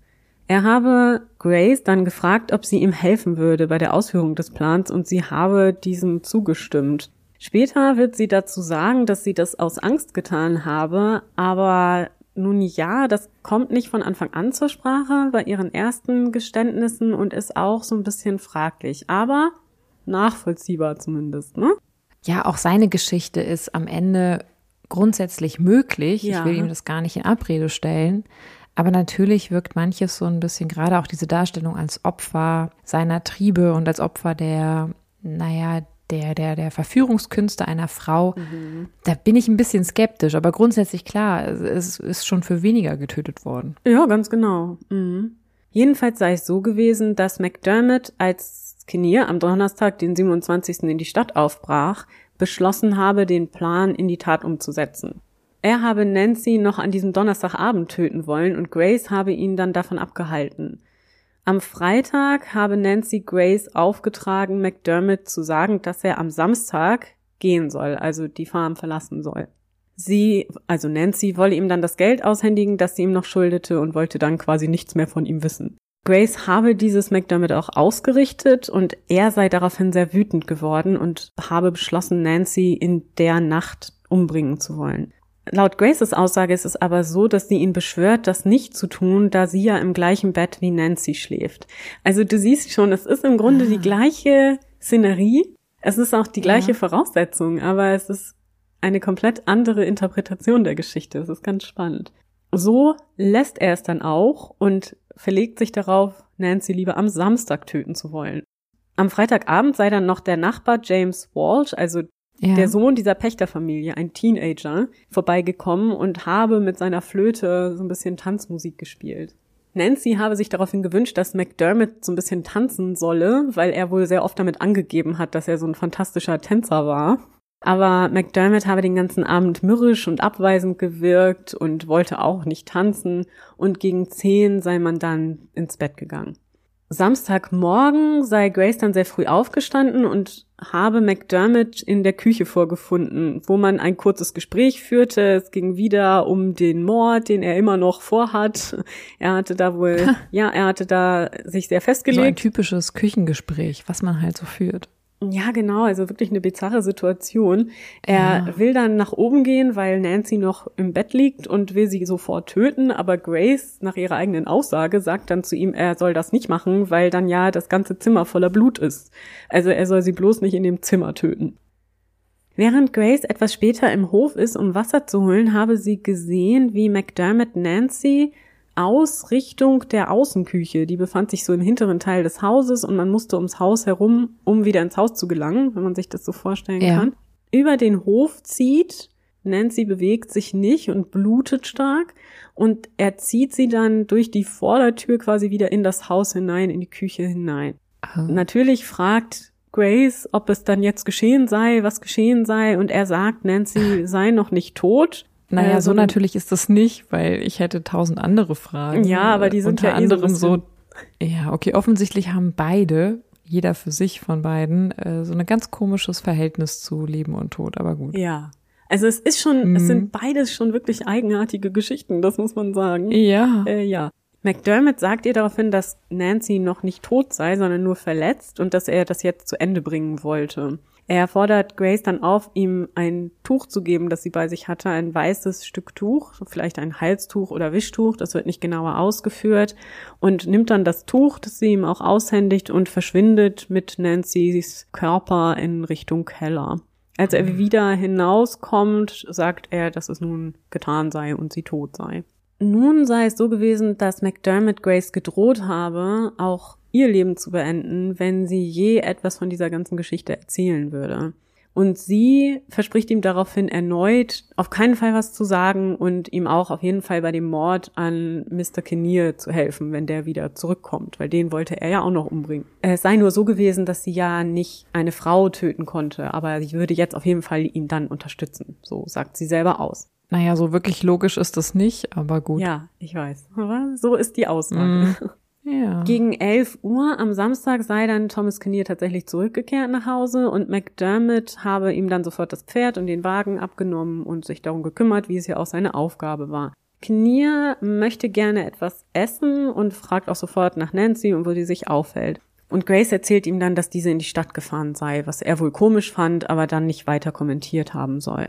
C: Er habe Grace dann gefragt, ob sie ihm helfen würde bei der Ausführung des Plans und sie habe diesem zugestimmt. Später wird sie dazu sagen, dass sie das aus Angst getan habe, aber nun ja, das kommt nicht von Anfang an zur Sprache bei ihren ersten Geständnissen und ist auch so ein bisschen fraglich, aber nachvollziehbar zumindest, ne?
B: Ja, auch seine Geschichte ist am Ende grundsätzlich möglich. Ja. Ich will ihm das gar nicht in Abrede stellen. Aber natürlich wirkt manches so ein bisschen, gerade auch diese Darstellung als Opfer seiner Triebe und als Opfer der, naja, der, der, der Verführungskünste einer Frau, mhm. da bin ich ein bisschen skeptisch. Aber grundsätzlich klar, es ist schon für weniger getötet worden.
C: Ja, ganz genau. Mhm. Jedenfalls sei es so gewesen, dass McDermott als Kinnear am Donnerstag, den 27. in die Stadt aufbrach, beschlossen habe, den Plan in die Tat umzusetzen. Er habe Nancy noch an diesem Donnerstagabend töten wollen und Grace habe ihn dann davon abgehalten. Am Freitag habe Nancy Grace aufgetragen, McDermott zu sagen, dass er am Samstag gehen soll, also die Farm verlassen soll. Sie, also Nancy, wolle ihm dann das Geld aushändigen, das sie ihm noch schuldete und wollte dann quasi nichts mehr von ihm wissen. Grace habe dieses McDermott auch ausgerichtet und er sei daraufhin sehr wütend geworden und habe beschlossen, Nancy in der Nacht umbringen zu wollen. Laut Graces Aussage ist es aber so, dass sie ihn beschwört, das nicht zu tun, da sie ja im gleichen Bett wie Nancy schläft. Also du siehst schon, es ist im Grunde ah. die gleiche Szenerie. Es ist auch die gleiche ja. Voraussetzung, aber es ist eine komplett andere Interpretation der Geschichte. Es ist ganz spannend. So lässt er es dann auch und verlegt sich darauf, Nancy lieber am Samstag töten zu wollen. Am Freitagabend sei dann noch der Nachbar James Walsh, also ja. der Sohn dieser Pächterfamilie, ein Teenager, vorbeigekommen und habe mit seiner Flöte so ein bisschen Tanzmusik gespielt. Nancy habe sich daraufhin gewünscht, dass McDermott so ein bisschen tanzen solle, weil er wohl sehr oft damit angegeben hat, dass er so ein fantastischer Tänzer war. Aber McDermott habe den ganzen Abend mürrisch und abweisend gewirkt und wollte auch nicht tanzen und gegen zehn sei man dann ins Bett gegangen. Samstagmorgen sei Grace dann sehr früh aufgestanden und habe McDermott in der Küche vorgefunden, wo man ein kurzes Gespräch führte. Es ging wieder um den Mord, den er immer noch vorhat. Er hatte da wohl, ja, er hatte da sich sehr festgelegt. So ein
B: typisches Küchengespräch, was man halt so führt.
C: Ja, genau, also wirklich eine bizarre Situation. Er ja. will dann nach oben gehen, weil Nancy noch im Bett liegt und will sie sofort töten, aber Grace, nach ihrer eigenen Aussage, sagt dann zu ihm, er soll das nicht machen, weil dann ja das ganze Zimmer voller Blut ist. Also er soll sie bloß nicht in dem Zimmer töten. Während Grace etwas später im Hof ist, um Wasser zu holen, habe sie gesehen, wie McDermott Nancy aus Richtung der Außenküche. Die befand sich so im hinteren Teil des Hauses und man musste ums Haus herum, um wieder ins Haus zu gelangen, wenn man sich das so vorstellen ja. kann. Über den Hof zieht. Nancy bewegt sich nicht und blutet stark und er zieht sie dann durch die Vordertür quasi wieder in das Haus hinein, in die Küche hinein. Oh. Natürlich fragt Grace, ob es dann jetzt geschehen sei, was geschehen sei, und er sagt, Nancy sei noch nicht tot.
B: Naja, äh, so natürlich ist das nicht, weil ich hätte tausend andere Fragen.
C: Ja, aber die sind
B: unter
C: ja
B: eh anderem so, so. Ja, okay, offensichtlich haben beide, jeder für sich von beiden, äh, so ein ganz komisches Verhältnis zu Leben und Tod, aber gut.
C: Ja. Also es ist schon, mhm. es sind beides schon wirklich eigenartige Geschichten, das muss man sagen.
B: Ja.
C: Äh, ja. McDermott sagt ihr daraufhin, dass Nancy noch nicht tot sei, sondern nur verletzt und dass er das jetzt zu Ende bringen wollte. Er fordert Grace dann auf, ihm ein Tuch zu geben, das sie bei sich hatte, ein weißes Stück Tuch, vielleicht ein Halstuch oder Wischtuch, das wird nicht genauer ausgeführt, und nimmt dann das Tuch, das sie ihm auch aushändigt und verschwindet mit Nancy's Körper in Richtung Keller. Als er wieder hinauskommt, sagt er, dass es nun getan sei und sie tot sei. Nun sei es so gewesen, dass McDermott Grace gedroht habe, auch ihr Leben zu beenden, wenn sie je etwas von dieser ganzen Geschichte erzählen würde. Und sie verspricht ihm daraufhin erneut, auf keinen Fall was zu sagen und ihm auch auf jeden Fall bei dem Mord an Mr. Kinnear zu helfen, wenn der wieder zurückkommt, weil den wollte er ja auch noch umbringen. Es sei nur so gewesen, dass sie ja nicht eine Frau töten konnte, aber sie würde jetzt auf jeden Fall ihn dann unterstützen. So sagt sie selber aus.
B: Naja, so wirklich logisch ist das nicht, aber gut.
C: Ja, ich weiß. Aber so ist die Aussage. Mm. Ja. Gegen 11 Uhr am Samstag sei dann Thomas Kinnear tatsächlich zurückgekehrt nach Hause und McDermott habe ihm dann sofort das Pferd und den Wagen abgenommen und sich darum gekümmert, wie es ja auch seine Aufgabe war. Kinnear möchte gerne etwas essen und fragt auch sofort nach Nancy und wo sie sich aufhält. Und Grace erzählt ihm dann, dass diese in die Stadt gefahren sei, was er wohl komisch fand, aber dann nicht weiter kommentiert haben soll.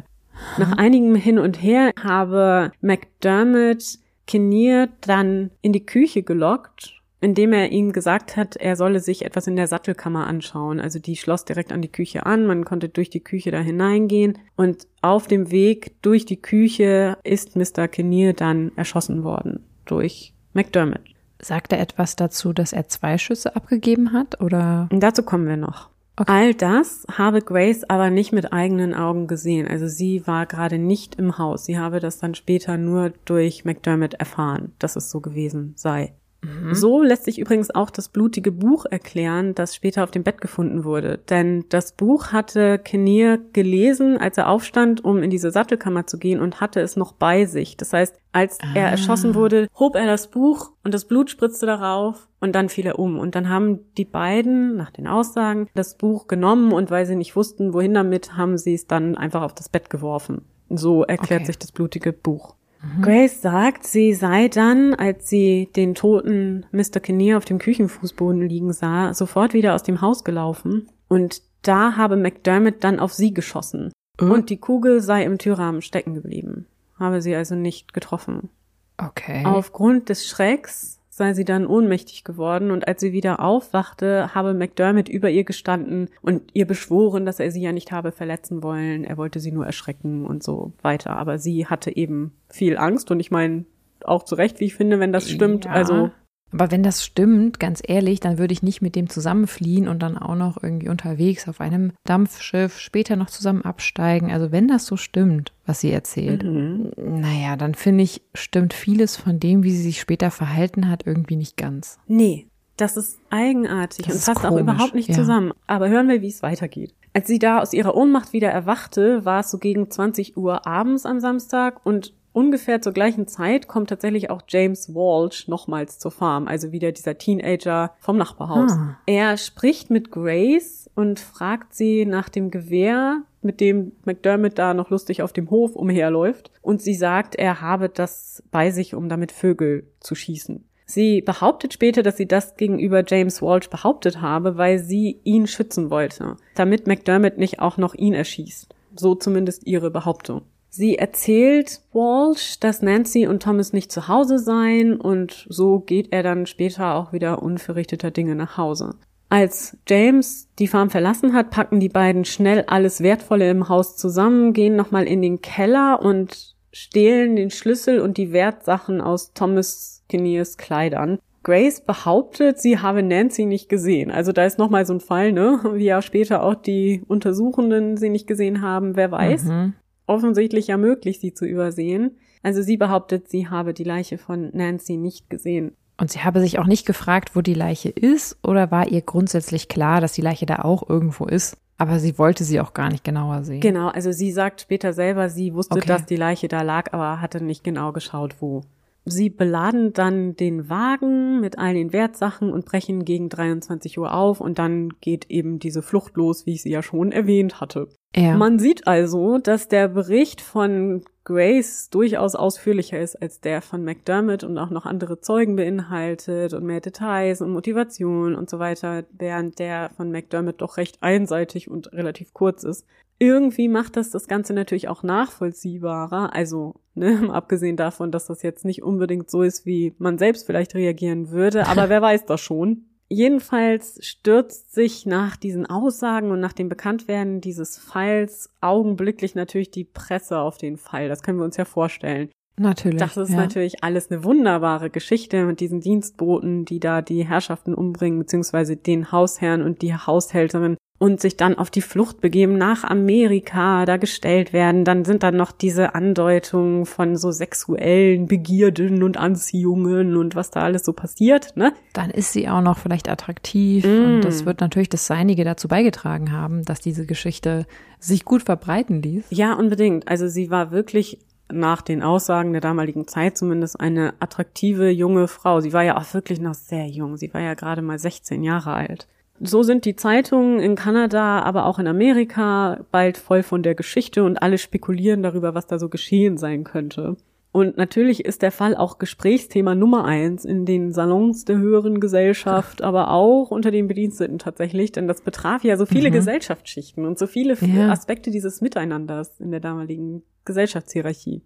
C: Nach einigem Hin und Her habe McDermott Kinnear dann in die Küche gelockt indem er ihm gesagt hat, er solle sich etwas in der Sattelkammer anschauen. Also die schloss direkt an die Küche an, man konnte durch die Küche da hineingehen und auf dem Weg durch die Küche ist Mr. Kinnear dann erschossen worden durch McDermott.
B: Sagt er etwas dazu, dass er zwei Schüsse abgegeben hat oder?
C: Dazu kommen wir noch. Okay. All das habe Grace aber nicht mit eigenen Augen gesehen. Also sie war gerade nicht im Haus. Sie habe das dann später nur durch McDermott erfahren, dass es so gewesen sei. Mhm. So lässt sich übrigens auch das blutige Buch erklären, das später auf dem Bett gefunden wurde. Denn das Buch hatte Kinnear gelesen, als er aufstand, um in diese Sattelkammer zu gehen und hatte es noch bei sich. Das heißt, als ah. er erschossen wurde, hob er das Buch und das Blut spritzte darauf und dann fiel er um. Und dann haben die beiden, nach den Aussagen, das Buch genommen und weil sie nicht wussten, wohin damit, haben sie es dann einfach auf das Bett geworfen. So erklärt okay. sich das blutige Buch. Mhm. Grace sagt, sie sei dann, als sie den toten Mr. Kinnear auf dem Küchenfußboden liegen sah, sofort wieder aus dem Haus gelaufen und da habe McDermott dann auf sie geschossen. Mhm. Und die Kugel sei im Türrahmen stecken geblieben. Habe sie also nicht getroffen.
B: Okay.
C: Aufgrund des Schrecks sei sie dann ohnmächtig geworden und als sie wieder aufwachte, habe McDermott über ihr gestanden und ihr beschworen, dass er sie ja nicht habe verletzen wollen. Er wollte sie nur erschrecken und so weiter. Aber sie hatte eben viel Angst und ich meine, auch zu Recht, wie ich finde, wenn das stimmt. Ja. Also
B: aber wenn das stimmt, ganz ehrlich, dann würde ich nicht mit dem zusammenfliehen und dann auch noch irgendwie unterwegs auf einem Dampfschiff später noch zusammen absteigen. Also wenn das so stimmt, was sie erzählt, mhm. naja, dann finde ich, stimmt vieles von dem, wie sie sich später verhalten hat, irgendwie nicht ganz.
C: Nee, das ist eigenartig das und passt auch überhaupt nicht ja. zusammen. Aber hören wir, wie es weitergeht. Als sie da aus ihrer Ohnmacht wieder erwachte, war es so gegen 20 Uhr abends am Samstag und ungefähr zur gleichen Zeit kommt tatsächlich auch James Walsh nochmals zur Farm, also wieder dieser Teenager vom Nachbarhaus. Ah. Er spricht mit Grace und fragt sie nach dem Gewehr, mit dem McDermott da noch lustig auf dem Hof umherläuft. Und sie sagt, er habe das bei sich, um damit Vögel zu schießen. Sie behauptet später, dass sie das gegenüber James Walsh behauptet habe, weil sie ihn schützen wollte, damit McDermott nicht auch noch ihn erschießt. So zumindest ihre Behauptung. Sie erzählt Walsh, dass Nancy und Thomas nicht zu Hause seien und so geht er dann später auch wieder unverrichteter Dinge nach Hause. Als James die Farm verlassen hat, packen die beiden schnell alles Wertvolle im Haus zusammen, gehen nochmal in den Keller und stehlen den Schlüssel und die Wertsachen aus Thomas Kinnears Kleidern. Grace behauptet, sie habe Nancy nicht gesehen. Also da ist nochmal so ein Fall, ne? Wie ja später auch die Untersuchenden sie nicht gesehen haben, wer weiß. Mhm offensichtlich ja möglich, sie zu übersehen. Also sie behauptet, sie habe die Leiche von Nancy nicht gesehen.
B: Und sie habe sich auch nicht gefragt, wo die Leiche ist, oder war ihr grundsätzlich klar, dass die Leiche da auch irgendwo ist? Aber sie wollte sie auch gar nicht genauer sehen.
C: Genau, also sie sagt später selber, sie wusste, okay. dass die Leiche da lag, aber hatte nicht genau geschaut, wo. Sie beladen dann den Wagen mit all den Wertsachen und brechen gegen 23 Uhr auf und dann geht eben diese Flucht los, wie ich sie ja schon erwähnt hatte. Ja. Man sieht also, dass der Bericht von Grace durchaus ausführlicher ist als der von McDermott und auch noch andere Zeugen beinhaltet und mehr Details und Motivation und so weiter, während der von McDermott doch recht einseitig und relativ kurz ist. Irgendwie macht das das Ganze natürlich auch nachvollziehbarer, also ne, abgesehen davon, dass das jetzt nicht unbedingt so ist, wie man selbst vielleicht reagieren würde, aber wer weiß das schon. Jedenfalls stürzt sich nach diesen Aussagen und nach dem Bekanntwerden dieses Falls augenblicklich natürlich die Presse auf den Fall. Das können wir uns ja vorstellen.
B: Natürlich.
C: Das ist
B: ja.
C: natürlich alles eine wunderbare Geschichte mit diesen Dienstboten, die da die Herrschaften umbringen, beziehungsweise den Hausherrn und die Haushälterin und sich dann auf die Flucht begeben nach Amerika, da gestellt werden. Dann sind dann noch diese Andeutungen von so sexuellen Begierden und Anziehungen und was da alles so passiert, ne?
B: Dann ist sie auch noch vielleicht attraktiv mm. und das wird natürlich das Seinige dazu beigetragen haben, dass diese Geschichte sich gut verbreiten ließ.
C: Ja, unbedingt. Also sie war wirklich nach den Aussagen der damaligen Zeit zumindest eine attraktive junge Frau. Sie war ja auch wirklich noch sehr jung. Sie war ja gerade mal 16 Jahre alt so sind die Zeitungen in Kanada, aber auch in Amerika bald voll von der Geschichte und alle spekulieren darüber, was da so geschehen sein könnte. Und natürlich ist der Fall auch Gesprächsthema Nummer eins in den Salons der höheren Gesellschaft, aber auch unter den Bediensteten tatsächlich, denn das betraf ja so viele mhm. Gesellschaftsschichten und so viele ja. Aspekte dieses Miteinanders in der damaligen Gesellschaftshierarchie.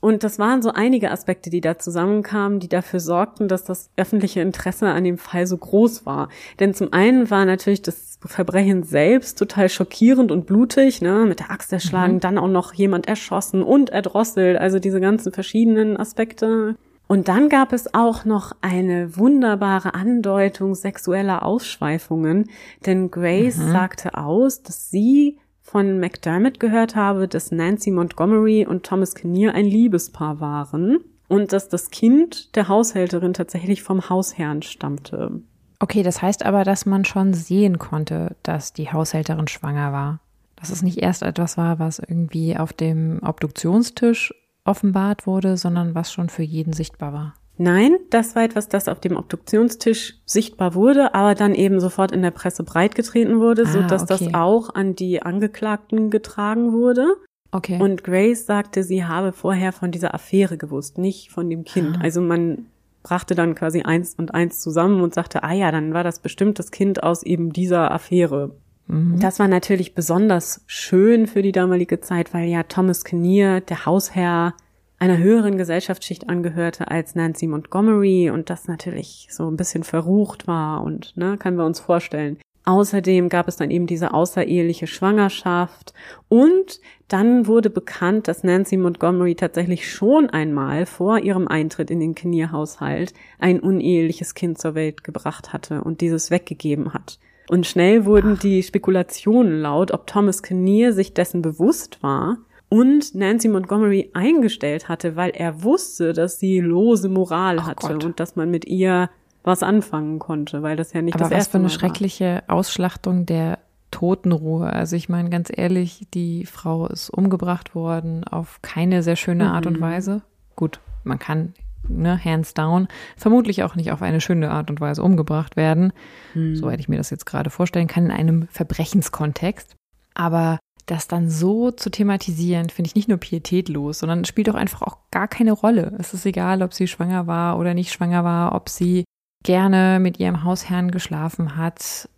C: Und das waren so einige Aspekte, die da zusammenkamen, die dafür sorgten, dass das öffentliche Interesse an dem Fall so groß war. Denn zum einen war natürlich das Verbrechen selbst total schockierend und blutig, ne, mit der Axt erschlagen, mhm. dann auch noch jemand erschossen und erdrosselt, also diese ganzen verschiedenen Aspekte. Und dann gab es auch noch eine wunderbare Andeutung sexueller Ausschweifungen, denn Grace mhm. sagte aus, dass sie von McDermott gehört habe, dass Nancy Montgomery und Thomas Kinnear ein Liebespaar waren und dass das Kind der Haushälterin tatsächlich vom Hausherrn stammte.
B: Okay, das heißt aber, dass man schon sehen konnte, dass die Haushälterin schwanger war. Dass es nicht erst etwas war, was irgendwie auf dem Obduktionstisch offenbart wurde, sondern was schon für jeden sichtbar war.
C: Nein, das war etwas, das auf dem Obduktionstisch sichtbar wurde, aber dann eben sofort in der Presse breitgetreten wurde, ah, so dass okay. das auch an die Angeklagten getragen wurde.
B: Okay.
C: Und Grace sagte, sie habe vorher von dieser Affäre gewusst, nicht von dem Kind.
B: Ah.
C: Also man brachte dann quasi eins und eins zusammen und sagte, ah ja, dann war das bestimmt das Kind aus eben dieser Affäre.
B: Mhm.
C: Das war natürlich besonders schön für die damalige Zeit, weil ja Thomas Kinnear, der Hausherr, einer höheren Gesellschaftsschicht angehörte als Nancy Montgomery und das natürlich so ein bisschen verrucht war und, ne, können wir uns vorstellen. Außerdem gab es dann eben diese außereheliche Schwangerschaft und dann wurde bekannt, dass Nancy Montgomery tatsächlich schon einmal vor ihrem Eintritt in den Kinnear-Haushalt ein uneheliches Kind zur Welt gebracht hatte und dieses weggegeben hat. Und schnell wurden die Spekulationen laut, ob Thomas Kinnear sich dessen bewusst war und Nancy Montgomery eingestellt hatte, weil er wusste, dass sie lose Moral
B: Oh
C: hatte
B: Gott.
C: und dass man mit ihr was anfangen konnte, weil das ja nicht
B: Aber
C: das
B: was
C: erste
B: für eine
C: Mal war.
B: schreckliche Ausschlachtung der Totenruhe. Also ich meine ganz ehrlich, die Frau ist umgebracht worden auf keine sehr schöne Art und
C: Mhm.
B: Weise. Gut, man kann, ne, hands down, vermutlich auch nicht auf eine schöne Art und Weise umgebracht werden,
C: Mhm.
B: soweit ich mir das jetzt gerade vorstellen kann, in einem Verbrechenskontext. Aber das dann so zu thematisieren, finde ich nicht nur pietätlos, sondern spielt auch einfach auch gar keine Rolle. Es ist egal, ob sie schwanger war oder nicht schwanger war, ob sie gerne mit ihrem Hausherrn geschlafen hat.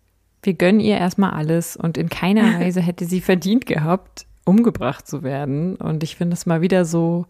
B: Wir gönnen ihr erstmal alles und in keiner Weise hätte sie verdient gehabt, umgebracht zu werden. Und ich finde es mal wieder so,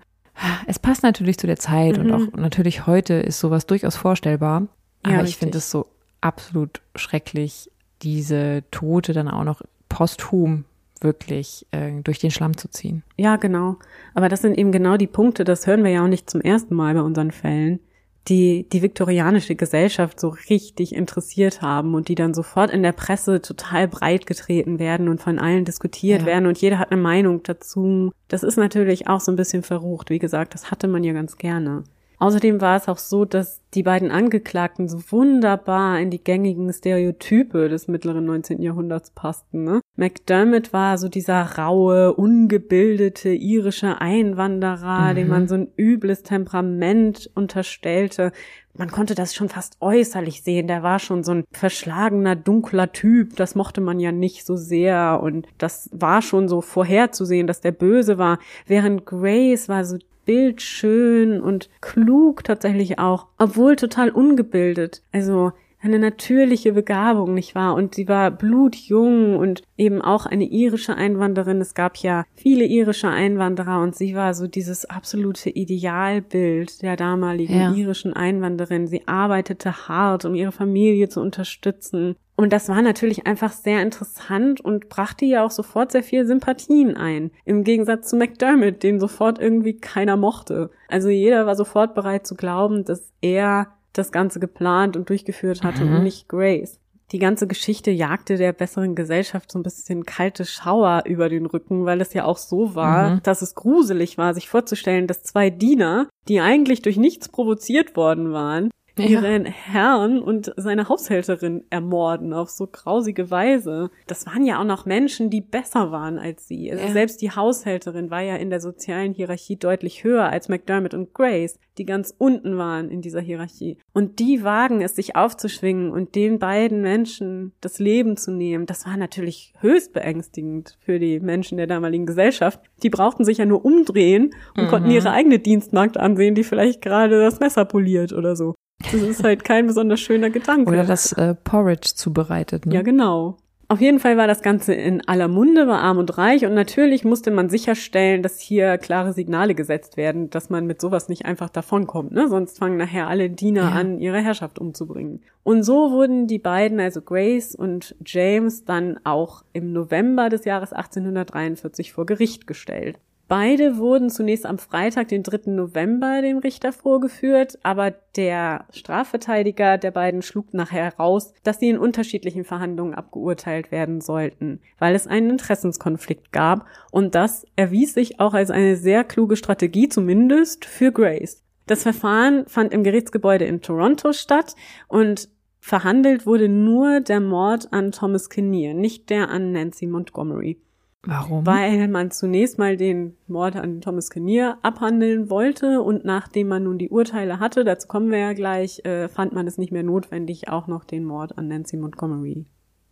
B: es passt natürlich zu der Zeit und
C: Mhm.
B: auch natürlich heute ist sowas durchaus vorstellbar.
C: Ja,
B: Aber ich finde es so absolut schrecklich, diese Tote dann auch noch posthum wirklich äh, durch den Schlamm zu ziehen.
C: Ja, genau. Aber das sind eben genau die Punkte, das hören wir ja auch nicht zum ersten Mal bei unseren Fällen, die die viktorianische Gesellschaft so richtig interessiert haben und die dann sofort in der Presse total breit getreten werden und von allen diskutiert
B: Ja.
C: werden und jeder hat eine Meinung dazu. Das ist natürlich auch so ein bisschen verrucht. Wie gesagt, das hatte man ja ganz gerne. Außerdem war es auch so, dass die beiden Angeklagten so wunderbar in die gängigen Stereotype des mittleren 19. Jahrhunderts passten. Ne? McDermott war so dieser raue, ungebildete irische Einwanderer,
B: Mhm.
C: dem man so ein übles Temperament unterstellte. Man konnte das schon fast äußerlich sehen. Der war schon so ein verschlagener, dunkler Typ. Das mochte man ja nicht so sehr. Und das war schon so vorherzusehen, dass der böse war. Während Grace war so bildschön und klug tatsächlich auch, obwohl total ungebildet. Also eine natürliche Begabung, nicht wahr? Und sie war blutjung und eben auch eine irische Einwanderin. Es gab ja viele irische Einwanderer und sie war so dieses absolute Idealbild der damaligen
B: Ja.
C: irischen Einwanderin. Sie arbeitete hart, um ihre Familie zu unterstützen. Und das war natürlich einfach sehr interessant und brachte ja auch sofort sehr viel Sympathien ein. Im Gegensatz zu McDermott, den sofort irgendwie keiner mochte. Also jeder war sofort bereit zu glauben, dass er das Ganze geplant und durchgeführt hatte
B: Mhm.
C: und nicht Grace. Die ganze Geschichte jagte der besseren Gesellschaft so ein bisschen kalte Schauer über den Rücken, weil es ja auch so war,
B: Mhm.
C: dass es gruselig war, sich vorzustellen, dass zwei Diener, die eigentlich durch nichts provoziert worden waren,
B: Ja.
C: ihren Herrn und seine Haushälterin ermorden auf so grausige Weise. Das waren ja auch noch Menschen, die besser waren als sie. Also
B: Ja.
C: Selbst die Haushälterin war ja in der sozialen Hierarchie deutlich höher als McDermott und Grace, die ganz unten waren in dieser Hierarchie. Und die wagen es, sich aufzuschwingen und den beiden Menschen das Leben zu nehmen. Das war natürlich höchst beängstigend für die Menschen der damaligen Gesellschaft. Die brauchten sich ja nur umdrehen und
B: Mhm.
C: konnten ihre eigene Dienstmagd ansehen, die vielleicht gerade das Messer poliert oder so. Das ist halt kein besonders schöner Gedanke.
B: Oder das äh, Porridge zubereitet. Ne?
C: Ja, genau. Auf jeden Fall war das Ganze in aller Munde, war arm und reich und natürlich musste man sicherstellen, dass hier klare Signale gesetzt werden, dass man mit sowas nicht einfach davonkommt, ne? Sonst fangen nachher alle Diener
B: Ja.
C: an, ihre Herrschaft umzubringen. Und so wurden die beiden, also Grace und James, dann auch im November des Jahres 1843 vor Gericht gestellt. Beide wurden zunächst am Freitag, den 3. November, dem Richter vorgeführt, aber der Strafverteidiger der beiden schlug nachher heraus, dass sie in unterschiedlichen Verhandlungen abgeurteilt werden sollten, weil es einen Interessenskonflikt gab und das erwies sich auch als eine sehr kluge Strategie, zumindest für Grace. Das Verfahren fand im Gerichtsgebäude in Toronto statt und verhandelt wurde nur der Mord an Thomas Kinnear, nicht der an Nancy Montgomery
B: Warum?
C: weil man zunächst mal den Mord an Thomas Kinnear abhandeln wollte und nachdem man nun die Urteile hatte, dazu kommen wir ja gleich, äh, fand man es nicht mehr notwendig, auch noch den Mord an Nancy Montgomery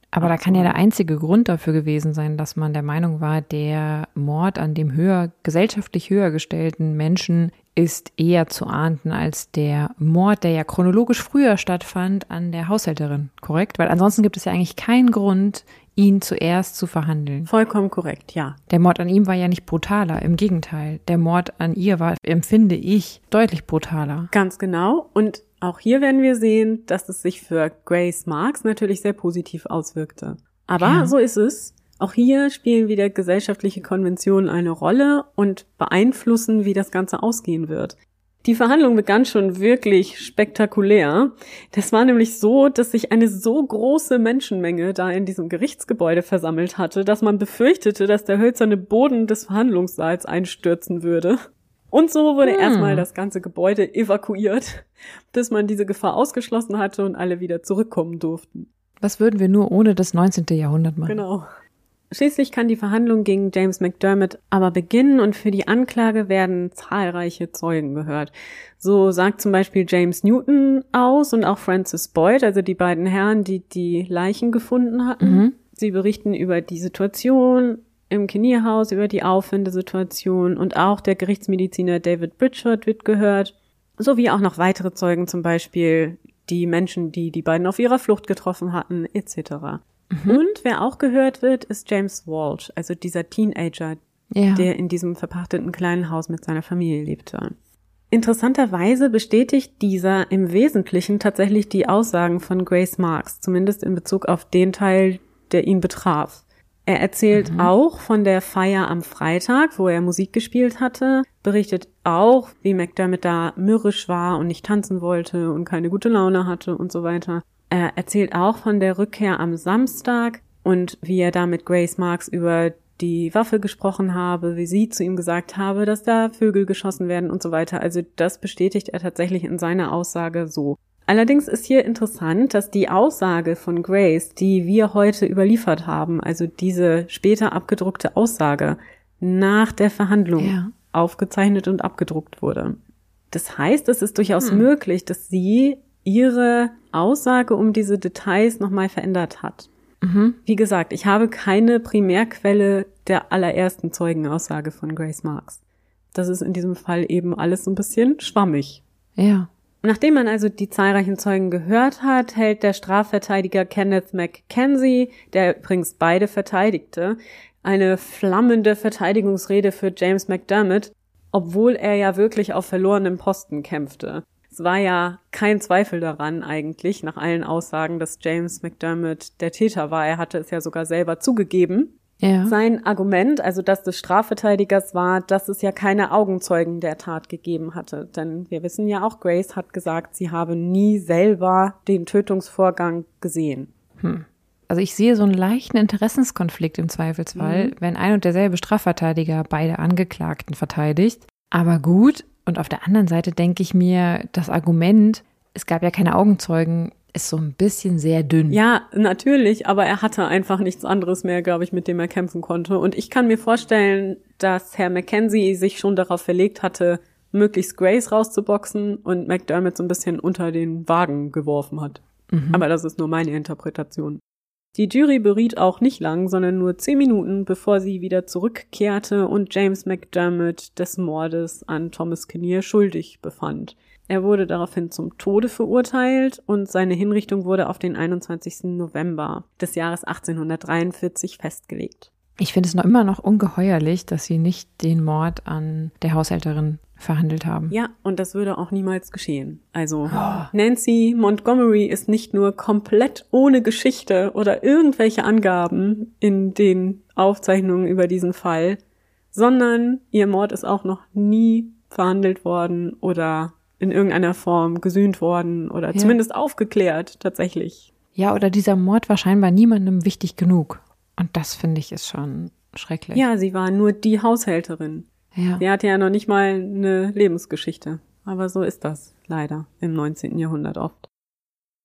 B: Aber da kann ja der einzige Grund dafür gewesen sein, dass man der Meinung war, der Mord an dem höher, gesellschaftlich höher gestellten Menschen ist eher zu ahnden als der Mord, der ja chronologisch früher stattfand, an der Haushälterin, korrekt? Weil ansonsten gibt es ja eigentlich keinen Grund, ihn zuerst zu verhandeln.
C: Vollkommen korrekt, ja.
B: Der Mord an ihm war ja nicht brutaler, im Gegenteil. Der Mord an ihr war, empfinde ich, deutlich brutaler.
C: Ganz genau. Und auch hier werden wir sehen, dass es sich für Grace Marks natürlich sehr positiv auswirkte. Aber ja. so ist es. Auch hier spielen wieder gesellschaftliche Konventionen eine Rolle und beeinflussen, wie das Ganze ausgehen wird. Die Verhandlung begann schon wirklich spektakulär. Das war nämlich so, dass sich eine so große Menschenmenge da in diesem Gerichtsgebäude versammelt hatte, dass man befürchtete, dass der hölzerne Boden des Verhandlungssaals einstürzen würde. Und so wurde hm. erstmal das ganze Gebäude evakuiert, bis man diese Gefahr ausgeschlossen hatte und alle wieder zurückkommen durften.
B: Was würden wir nur ohne das 19. Jahrhundert machen?
C: Genau. Schließlich kann die Verhandlung gegen James McDermott aber beginnen und für die Anklage werden zahlreiche Zeugen gehört. So sagt zum Beispiel James Newton aus und auch Francis Boyd, also die beiden Herren, die die Leichen gefunden hatten. Mhm. Sie berichten über die Situation im Kinierhaus, über die Auffindesituation und auch der Gerichtsmediziner David Bridgeford wird gehört, sowie auch noch weitere Zeugen, zum Beispiel die Menschen, die die beiden auf ihrer Flucht getroffen hatten, etc. Mhm. Und wer auch gehört wird, ist James Walsh, also dieser Teenager, ja. der in diesem verpachteten kleinen Haus mit seiner Familie lebte. Interessanterweise bestätigt dieser im Wesentlichen tatsächlich die Aussagen von Grace Marks, zumindest in Bezug auf den Teil, der ihn betraf. Er erzählt mhm. auch von der Feier am Freitag, wo er Musik gespielt hatte, berichtet auch, wie McDermott da mürrisch war und nicht tanzen wollte und keine gute Laune hatte und so weiter. Er erzählt auch von der Rückkehr am Samstag und wie er da mit Grace Marks über die Waffe gesprochen habe, wie sie zu ihm gesagt habe, dass da Vögel geschossen werden und so weiter. Also das bestätigt er tatsächlich in seiner Aussage so. Allerdings ist hier interessant, dass die Aussage von Grace, die wir heute überliefert haben, also diese später abgedruckte Aussage, nach der Verhandlung ja. aufgezeichnet und abgedruckt wurde. Das heißt, es ist durchaus hm. möglich, dass sie ihre Aussage um diese Details nochmal verändert hat. Mhm. Wie gesagt, ich habe keine Primärquelle der allerersten Zeugenaussage von Grace Marks. Das ist in diesem Fall eben alles so ein bisschen schwammig.
B: Ja.
C: Nachdem man also die zahlreichen Zeugen gehört hat, hält der Strafverteidiger Kenneth McKenzie, der übrigens beide verteidigte, eine flammende Verteidigungsrede für James McDermott, obwohl er ja wirklich auf verlorenem Posten kämpfte. Es war ja kein Zweifel daran eigentlich, nach allen Aussagen, dass James McDermott der Täter war. Er hatte es ja sogar selber zugegeben. Ja. Sein Argument, also das des Strafverteidigers, war, dass es ja keine Augenzeugen der Tat gegeben hatte. Denn wir wissen ja auch, Grace hat gesagt, sie habe nie selber den Tötungsvorgang gesehen.
B: Hm. Also ich sehe so einen leichten Interessenskonflikt im Zweifelsfall, mhm. wenn ein und derselbe Strafverteidiger beide Angeklagten verteidigt. Aber gut, und auf der anderen Seite denke ich mir, das Argument, es gab ja keine Augenzeugen, ist so ein bisschen sehr dünn.
C: Ja, natürlich, aber er hatte einfach nichts anderes mehr, glaube ich, mit dem er kämpfen konnte. Und ich kann mir vorstellen, dass Herr Mackenzie sich schon darauf verlegt hatte, möglichst Grace rauszuboxen und McDermott so ein bisschen unter den Wagen geworfen hat. Mhm. Aber das ist nur meine Interpretation. Die Jury beriet auch nicht lang, sondern nur zehn Minuten, bevor sie wieder zurückkehrte und James McDermott des Mordes an Thomas Kinnear schuldig befand. Er wurde daraufhin zum Tode verurteilt und seine Hinrichtung wurde auf den 21. November des Jahres 1843 festgelegt.
B: Ich finde es noch immer noch ungeheuerlich, dass sie nicht den Mord an der Haushälterin verhandelt haben.
C: Ja, und das würde auch niemals geschehen. Also oh. Nancy Montgomery ist nicht nur komplett ohne Geschichte oder irgendwelche Angaben in den Aufzeichnungen über diesen Fall, sondern ihr Mord ist auch noch nie verhandelt worden oder in irgendeiner Form gesühnt worden oder ja. zumindest aufgeklärt tatsächlich.
B: Ja, oder dieser Mord war scheinbar niemandem wichtig genug. Und das finde ich ist schon schrecklich.
C: Ja, sie war nur die Haushälterin. Ja. Sie hatte ja noch nicht mal eine Lebensgeschichte. Aber so ist das leider im 19. Jahrhundert oft.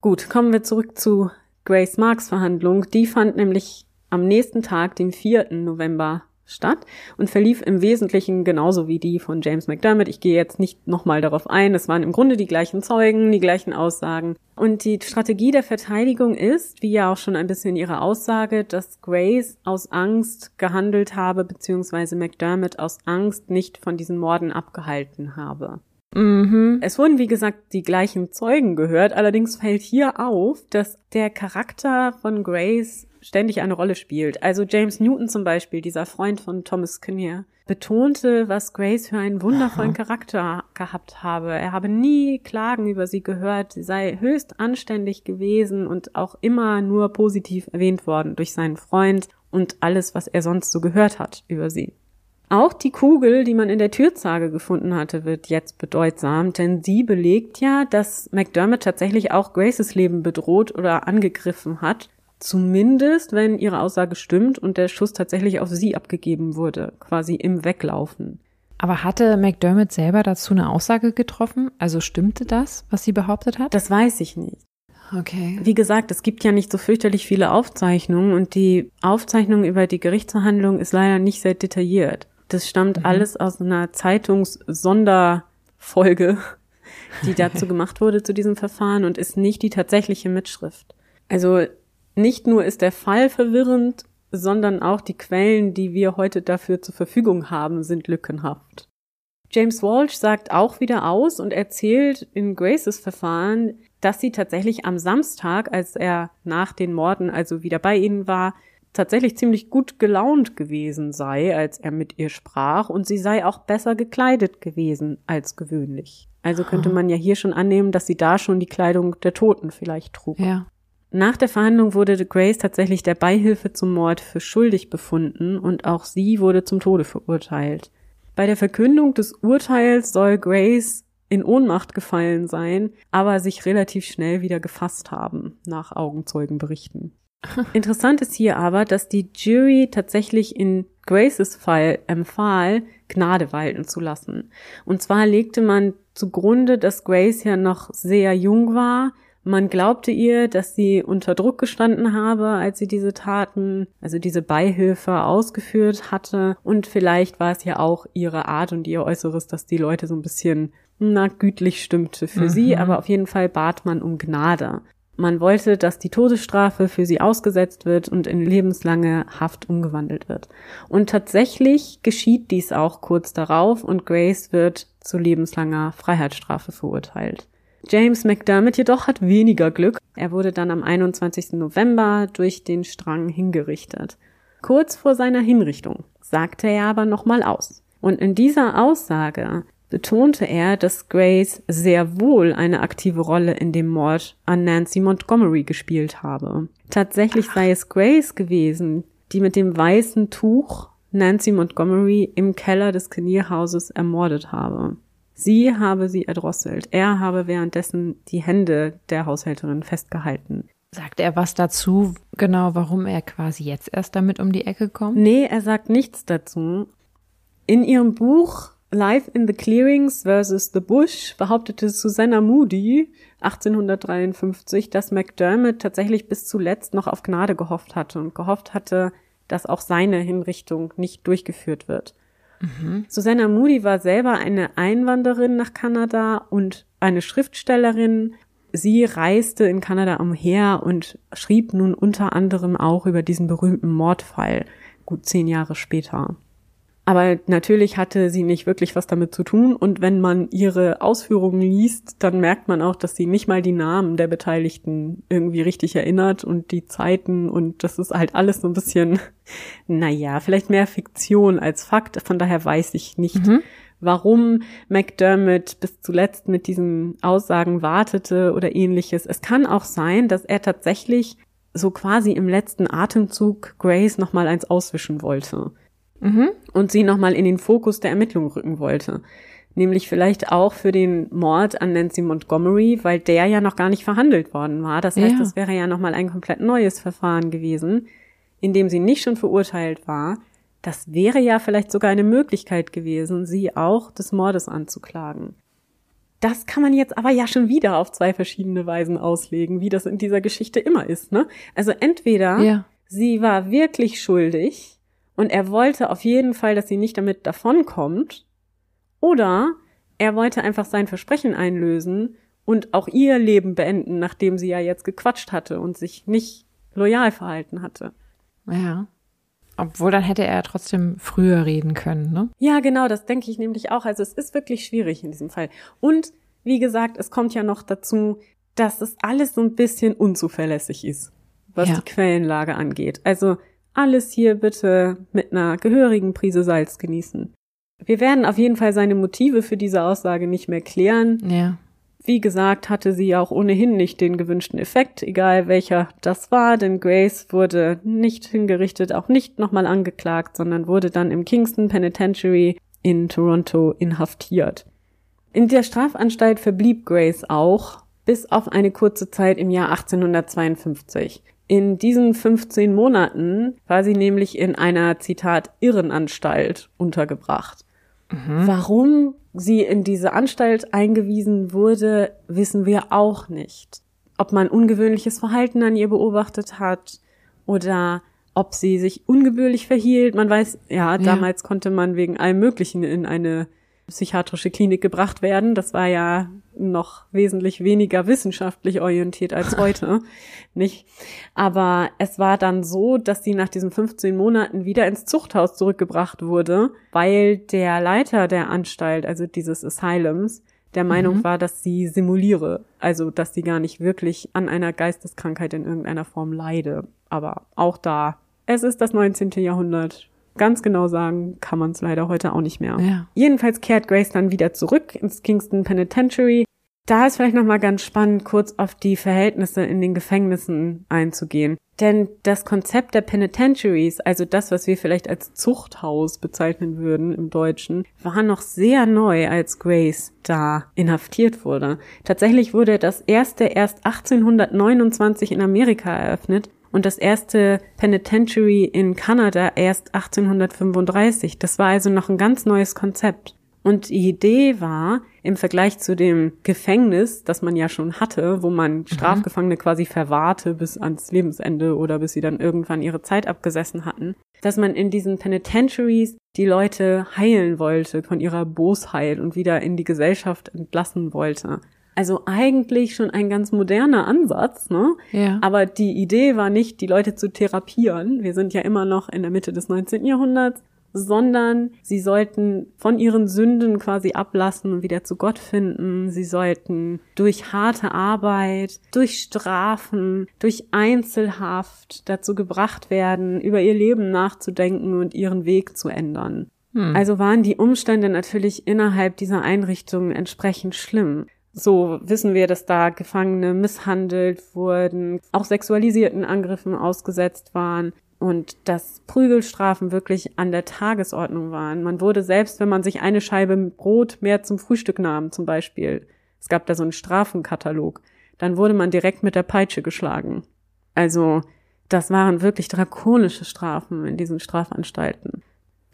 C: Gut, kommen wir zurück zu Grace Marks Verhandlung. Die fand nämlich am nächsten Tag, dem 4. November, statt und verlief im Wesentlichen genauso wie die von James McDermott. Ich gehe jetzt nicht nochmal darauf ein. Es waren im Grunde die gleichen Zeugen, die gleichen Aussagen. Und die Strategie der Verteidigung ist, wie ja auch schon ein bisschen ihre Aussage, dass Grace aus Angst gehandelt habe, beziehungsweise McDermott aus Angst nicht von diesen Morden abgehalten habe. Mhm. Es wurden, wie gesagt, die gleichen Zeugen gehört. Allerdings fällt hier auf, dass der Charakter von Grace ständig eine Rolle spielt. Also James Newton zum Beispiel, dieser Freund von Thomas Kinnear, betonte, was Grace für einen wundervollen Aha. Charakter gehabt habe. Er habe nie Klagen über sie gehört, sie sei höchst anständig gewesen und auch immer nur positiv erwähnt worden durch seinen Freund und alles, was er sonst so gehört hat über sie. Auch die Kugel, die man in der Türzage gefunden hatte, wird jetzt bedeutsam, denn sie belegt ja, dass McDermott tatsächlich auch Graces Leben bedroht oder angegriffen hat. Zumindest, wenn ihre Aussage stimmt und der Schuss tatsächlich auf sie abgegeben wurde, quasi im Weglaufen.
B: Aber hatte McDermott selber dazu eine Aussage getroffen? Also stimmte das, was sie behauptet hat?
C: Das weiß ich nicht.
B: Okay.
C: Wie gesagt, es gibt ja nicht so fürchterlich viele Aufzeichnungen und die Aufzeichnung über die Gerichtsverhandlung ist leider nicht sehr detailliert. Das stammt mhm. alles aus einer Zeitungssonderfolge, die dazu gemacht wurde zu diesem Verfahren und ist nicht die tatsächliche Mitschrift. Also nicht nur ist der Fall verwirrend, sondern auch die Quellen, die wir heute dafür zur Verfügung haben, sind lückenhaft. James Walsh sagt auch wieder aus und erzählt in Graces Verfahren, dass sie tatsächlich am Samstag, als er nach den Morden also wieder bei ihnen war, tatsächlich ziemlich gut gelaunt gewesen sei, als er mit ihr sprach, und sie sei auch besser gekleidet gewesen als gewöhnlich. Also könnte man ja hier schon annehmen, dass sie da schon die Kleidung der Toten vielleicht trug.
B: Ja.
C: Nach der Verhandlung wurde Grace tatsächlich der Beihilfe zum Mord für schuldig befunden und auch sie wurde zum Tode verurteilt. Bei der Verkündung des Urteils soll Grace in Ohnmacht gefallen sein, aber sich relativ schnell wieder gefasst haben, nach Augenzeugenberichten. Interessant ist hier aber, dass die Jury tatsächlich in Graces Fall empfahl, Gnade walten zu lassen. Und zwar legte man zugrunde, dass Grace ja noch sehr jung war. Man glaubte ihr, dass sie unter Druck gestanden habe, als sie diese Taten, also diese Beihilfe ausgeführt hatte. Und vielleicht war es ja auch ihre Art und ihr Äußeres, dass die Leute so ein bisschen na, gütlich stimmte für mhm. sie, aber auf jeden Fall bat man um Gnade. Man wollte, dass die Todesstrafe für sie ausgesetzt wird und in lebenslange Haft umgewandelt wird. Und tatsächlich geschieht dies auch kurz darauf und Grace wird zu lebenslanger Freiheitsstrafe verurteilt. James McDermott jedoch hat weniger Glück. Er wurde dann am 21. November durch den Strang hingerichtet. Kurz vor seiner Hinrichtung sagte er aber nochmal aus. Und in dieser Aussage betonte er, dass Grace sehr wohl eine aktive Rolle in dem Mord an Nancy Montgomery gespielt habe. Tatsächlich sei es Grace gewesen, die mit dem weißen Tuch Nancy Montgomery im Keller des Kinnear-Hauses ermordet habe. Sie habe sie erdrosselt. Er habe währenddessen die Hände der Haushälterin festgehalten.
B: Sagt er was dazu, genau, warum er quasi jetzt erst damit um die Ecke kommt?
C: Nee, er sagt nichts dazu. In ihrem Buch Life in the Clearings versus the Bush behauptete Susanna Moody 1853, dass McDermott tatsächlich bis zuletzt noch auf Gnade gehofft hatte und gehofft hatte, dass auch seine Hinrichtung nicht durchgeführt wird. Susanna Moody war selber eine Einwanderin nach Kanada und eine Schriftstellerin. Sie reiste in Kanada umher und schrieb nun unter anderem auch über diesen berühmten Mordfall, gut zehn Jahre später. Aber natürlich hatte sie nicht wirklich was damit zu tun. Und wenn man ihre Ausführungen liest, dann merkt man auch, dass sie nicht mal die Namen der Beteiligten irgendwie richtig erinnert und die Zeiten. Und das ist halt alles so ein bisschen, naja, vielleicht mehr Fiktion als Fakt. Von daher weiß ich nicht, mhm. warum McDermott bis zuletzt mit diesen Aussagen wartete oder ähnliches. Es kann auch sein, dass er tatsächlich so quasi im letzten Atemzug Grace nochmal eins auswischen wollte mhm. und sie nochmal in den Fokus der Ermittlungen rücken wollte. Nämlich vielleicht auch für den Mord an Nancy Montgomery, weil der ja noch gar nicht verhandelt worden war. Das heißt, ja. das wäre ja nochmal ein komplett neues Verfahren gewesen, in dem sie nicht schon verurteilt war. Das wäre ja vielleicht sogar eine Möglichkeit gewesen, sie auch des Mordes anzuklagen. Das kann man jetzt aber ja schon wieder auf zwei verschiedene Weisen auslegen, wie das in dieser Geschichte immer ist, ne? Also entweder ja. sie war wirklich schuldig Und er wollte auf jeden Fall, dass sie nicht damit davonkommt. Oder er wollte einfach sein Versprechen einlösen und auch ihr Leben beenden, nachdem sie ja jetzt gequatscht hatte und sich nicht loyal verhalten hatte.
B: Ja. Obwohl dann hätte er trotzdem früher reden können, ne?
C: Ja, genau, das denke ich nämlich auch. Also es ist wirklich schwierig in diesem Fall. Und wie gesagt, es kommt ja noch dazu, dass es alles so ein bisschen unzuverlässig ist, was ja. die Quellenlage angeht. Also alles hier bitte mit einer gehörigen Prise Salz genießen. Wir werden auf jeden Fall seine Motive für diese Aussage nicht mehr klären.
B: Ja.
C: Wie gesagt, hatte sie auch ohnehin nicht den gewünschten Effekt, egal welcher das war, denn Grace wurde nicht hingerichtet, auch nicht nochmal angeklagt, sondern wurde dann im Kingston Penitentiary in Toronto inhaftiert. In der Strafanstalt verblieb Grace auch bis auf eine kurze Zeit im Jahr 1852. In diesen 15 Monaten war sie nämlich in einer, Zitat, Irrenanstalt untergebracht. Mhm. Warum sie in diese Anstalt eingewiesen wurde, wissen wir auch nicht. Ob man ungewöhnliches Verhalten an ihr beobachtet hat oder ob sie sich ungebührlich verhielt. Man weiß, ja, damals ja. konnte man wegen allem Möglichen in eine psychiatrische Klinik gebracht werden. Das war ja noch wesentlich weniger wissenschaftlich orientiert als heute, nicht? Aber es war dann so, dass sie nach diesen 15 Monaten wieder ins Zuchthaus zurückgebracht wurde, weil der Leiter der Anstalt, also dieses Asylums, der Meinung mhm. war, dass sie simuliere, also dass sie gar nicht wirklich an einer Geisteskrankheit in irgendeiner Form leide. Aber auch da, es ist das 19. Jahrhundert ganz genau sagen kann man es leider heute auch nicht mehr.
B: Ja.
C: Jedenfalls kehrt Grace dann wieder zurück ins Kingston Penitentiary. Da ist vielleicht nochmal ganz spannend, kurz auf die Verhältnisse in den Gefängnissen einzugehen. Denn das Konzept der Penitentiaries, also das, was wir vielleicht als Zuchthaus bezeichnen würden im Deutschen, war noch sehr neu, als Grace da inhaftiert wurde. Tatsächlich wurde das erste erst 1829 in Amerika eröffnet und das erste Penitentiary in Kanada erst 1835. Das war also noch ein ganz neues Konzept. Und die Idee war, im Vergleich zu dem Gefängnis, das man ja schon hatte, wo man mhm. Strafgefangene quasi verwahrte bis ans Lebensende oder bis sie dann irgendwann ihre Zeit abgesessen hatten, dass man in diesen Penitentiaries die Leute heilen wollte von ihrer Bosheit und wieder in die Gesellschaft entlassen wollte. Also eigentlich schon ein ganz moderner Ansatz, ne?
B: Ja.
C: Aber die Idee war nicht, die Leute zu therapieren. Wir sind ja immer noch in der Mitte des 19. Jahrhunderts, sondern sie sollten von ihren Sünden quasi ablassen und wieder zu Gott finden. Sie sollten durch harte Arbeit, durch Strafen, durch Einzelhaft dazu gebracht werden, über ihr Leben nachzudenken und ihren Weg zu ändern. Hm. Also waren die Umstände natürlich innerhalb dieser Einrichtungen entsprechend schlimm. So wissen wir, dass da Gefangene misshandelt wurden, auch sexualisierten Angriffen ausgesetzt waren und dass Prügelstrafen wirklich an der Tagesordnung waren. Man wurde selbst, wenn man sich eine Scheibe Brot mehr zum Frühstück nahm, zum Beispiel, es gab da so einen Strafenkatalog, dann wurde man direkt mit der Peitsche geschlagen. Also das waren wirklich drakonische Strafen in diesen Strafanstalten.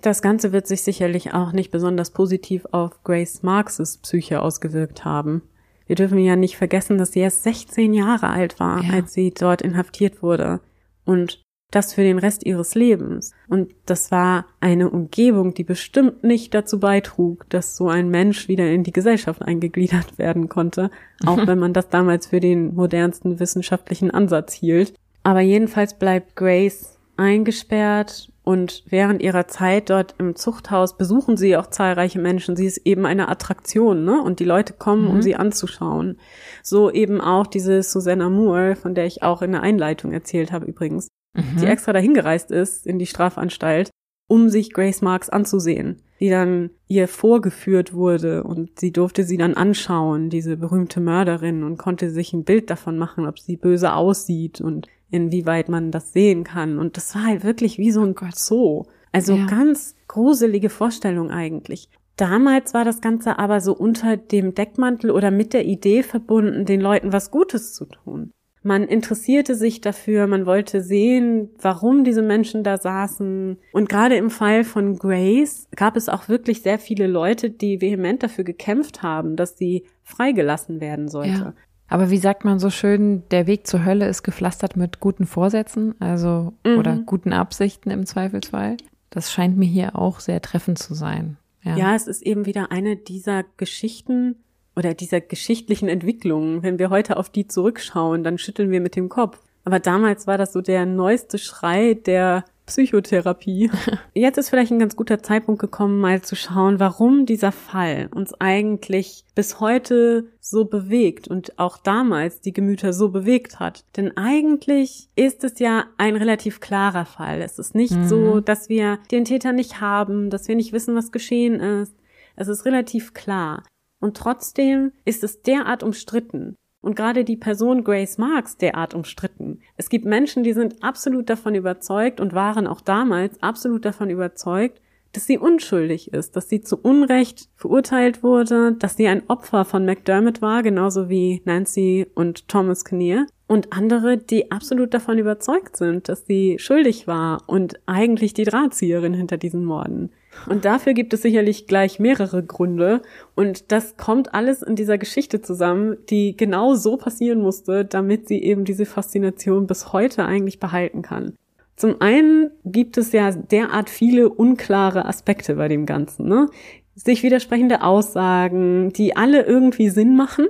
C: Das Ganze wird sich sicherlich auch nicht besonders positiv auf Grace Marxes Psyche ausgewirkt haben. Wir dürfen ja nicht vergessen, dass sie erst 16 Jahre alt war, ja. als sie dort inhaftiert wurde. Und das für den Rest ihres Lebens. Und das war eine Umgebung, die bestimmt nicht dazu beitrug, dass so ein Mensch wieder in die Gesellschaft eingegliedert werden konnte, auch wenn man das damals für den modernsten wissenschaftlichen Ansatz hielt. Aber jedenfalls bleibt Grace eingesperrt und während ihrer Zeit dort im Zuchthaus besuchen sie auch zahlreiche Menschen. Sie ist eben eine Attraktion, ne? Und die Leute kommen, mhm. um sie anzuschauen. So eben auch diese Susanna Moore, von der ich auch in der Einleitung erzählt habe übrigens, mhm. die extra dahin gereist ist in die Strafanstalt, um sich Grace Marks anzusehen, die dann ihr vorgeführt wurde und sie durfte sie dann anschauen, diese berühmte Mörderin, und konnte sich ein Bild davon machen, ob sie böse aussieht und inwieweit man das sehen kann. Und das war halt wirklich wie so ein oh Zoo. Also ja. ganz gruselige Vorstellung eigentlich. Damals war das Ganze aber so unter dem Deckmantel oder mit der Idee verbunden, den Leuten was Gutes zu tun. Man interessierte sich dafür, man wollte sehen, warum diese Menschen da saßen. Und gerade im Fall von Grace gab es auch wirklich sehr viele Leute, die vehement dafür gekämpft haben, dass sie freigelassen werden sollte. Ja.
B: Aber wie sagt man so schön, der Weg zur Hölle ist gepflastert mit guten Vorsätzen, also mhm. oder guten Absichten im Zweifelsfall. Das scheint mir hier auch sehr treffend zu sein.
C: Ja. ja, es ist eben wieder eine dieser Geschichten oder dieser geschichtlichen Entwicklungen. Wenn wir heute auf die zurückschauen, dann schütteln wir mit dem Kopf. Aber damals war das so der neueste Schrei der Psychotherapie. Jetzt ist vielleicht ein ganz guter Zeitpunkt gekommen, mal zu schauen, warum dieser Fall uns eigentlich bis heute so bewegt und auch damals die Gemüter so bewegt hat. Denn eigentlich ist es ja ein relativ klarer Fall. Es ist nicht mhm. so, dass wir den Täter nicht haben, dass wir nicht wissen, was geschehen ist. Es ist relativ klar. Und trotzdem ist es derart umstritten und gerade die Person Grace Marks derart umstritten. Es gibt Menschen, die sind absolut davon überzeugt und waren auch damals absolut davon überzeugt, dass sie unschuldig ist, dass sie zu Unrecht verurteilt wurde, dass sie ein Opfer von McDermott war, genauso wie Nancy und Thomas Kinnear. Und andere, die absolut davon überzeugt sind, dass sie schuldig war und eigentlich die Drahtzieherin hinter diesen Morden. Und dafür gibt es sicherlich gleich mehrere Gründe. Und das kommt alles in dieser Geschichte zusammen, die genau so passieren musste, damit sie eben diese Faszination bis heute eigentlich behalten kann. Zum einen gibt es ja derart viele unklare Aspekte bei dem Ganzen, ne? Sich widersprechende Aussagen, die alle irgendwie Sinn machen.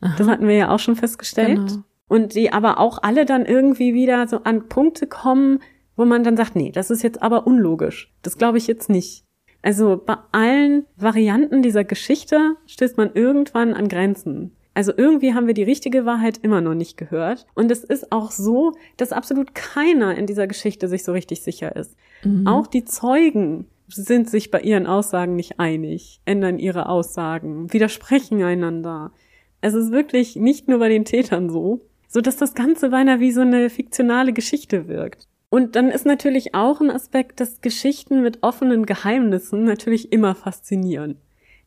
C: Aha. Das hatten wir ja auch schon festgestellt. Genau. Und die aber auch alle dann irgendwie wieder so an Punkte kommen, wo man dann sagt, nee, das ist jetzt aber unlogisch. Das glaube ich jetzt nicht. Also bei allen Varianten dieser Geschichte stößt man irgendwann an Grenzen. Also irgendwie haben wir die richtige Wahrheit immer noch nicht gehört. Und es ist auch so, dass absolut keiner in dieser Geschichte sich so richtig sicher ist. Mhm. Auch die Zeugen sind sich bei ihren Aussagen nicht einig, ändern ihre Aussagen, widersprechen einander. Es ist wirklich nicht nur bei den Tätern so, so dass das Ganze beinahe wie so eine fiktionale Geschichte wirkt. Und dann ist natürlich auch ein Aspekt, dass Geschichten mit offenen Geheimnissen natürlich immer faszinieren.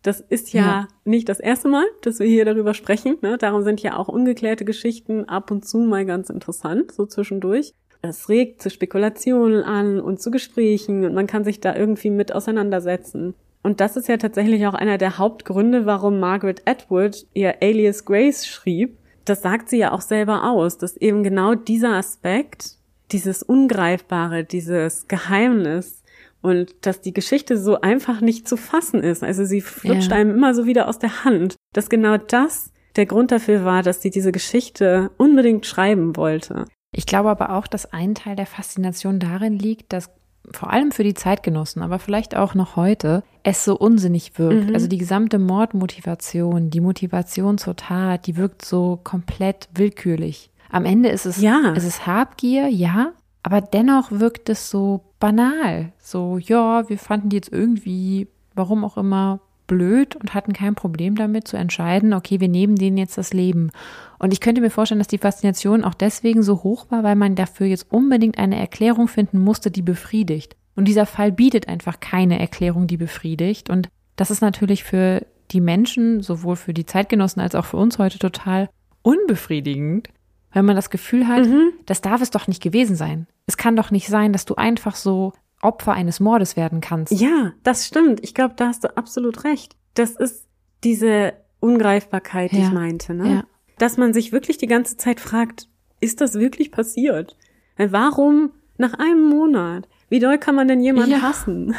C: Das ist ja, ja, nicht das erste Mal, dass wir hier darüber sprechen. Ne? Darum sind ja auch ungeklärte Geschichten ab und zu mal ganz interessant, so zwischendurch. Es regt zu Spekulationen an und zu Gesprächen und man kann sich da irgendwie mit auseinandersetzen. Und das ist ja tatsächlich auch einer der Hauptgründe, warum Margaret Atwood ihr Alias Grace schrieb. Das sagt sie ja auch selber aus, dass eben genau dieser Aspekt dieses Ungreifbare, dieses Geheimnis und dass die Geschichte so einfach nicht zu fassen ist. Also sie flutscht ja. einem immer so wieder aus der Hand, dass genau das der Grund dafür war, dass sie diese Geschichte unbedingt schreiben wollte.
B: Ich glaube aber auch, dass ein Teil der Faszination darin liegt, dass vor allem für die Zeitgenossen, aber vielleicht auch noch heute, es so unsinnig wirkt. Mhm. Also die gesamte Mordmotivation, die Motivation zur Tat, die wirkt so komplett willkürlich. Am Ende ist es, ja. es ist Habgier, ja, aber dennoch wirkt es so banal. So, ja, wir fanden die jetzt irgendwie, warum auch immer, blöd und hatten kein Problem damit zu entscheiden, okay, wir nehmen denen jetzt das Leben. Und ich könnte mir vorstellen, dass die Faszination auch deswegen so hoch war, weil man dafür jetzt unbedingt eine Erklärung finden musste, die befriedigt. Und dieser Fall bietet einfach keine Erklärung, die befriedigt. Und das ist natürlich für die Menschen, sowohl für die Zeitgenossen als auch für uns heute total unbefriedigend, wenn man das Gefühl hat, mhm. das darf es doch nicht gewesen sein. Es kann doch nicht sein, dass du einfach so Opfer eines Mordes werden kannst.
C: Ja, das stimmt. Ich glaube, da hast du absolut recht. Das ist diese Ungreifbarkeit, die ja. ich meinte, ne? Ja. Dass man sich wirklich die ganze Zeit fragt, ist das wirklich passiert? Warum nach einem Monat? Wie doll kann man denn jemanden ja. hassen?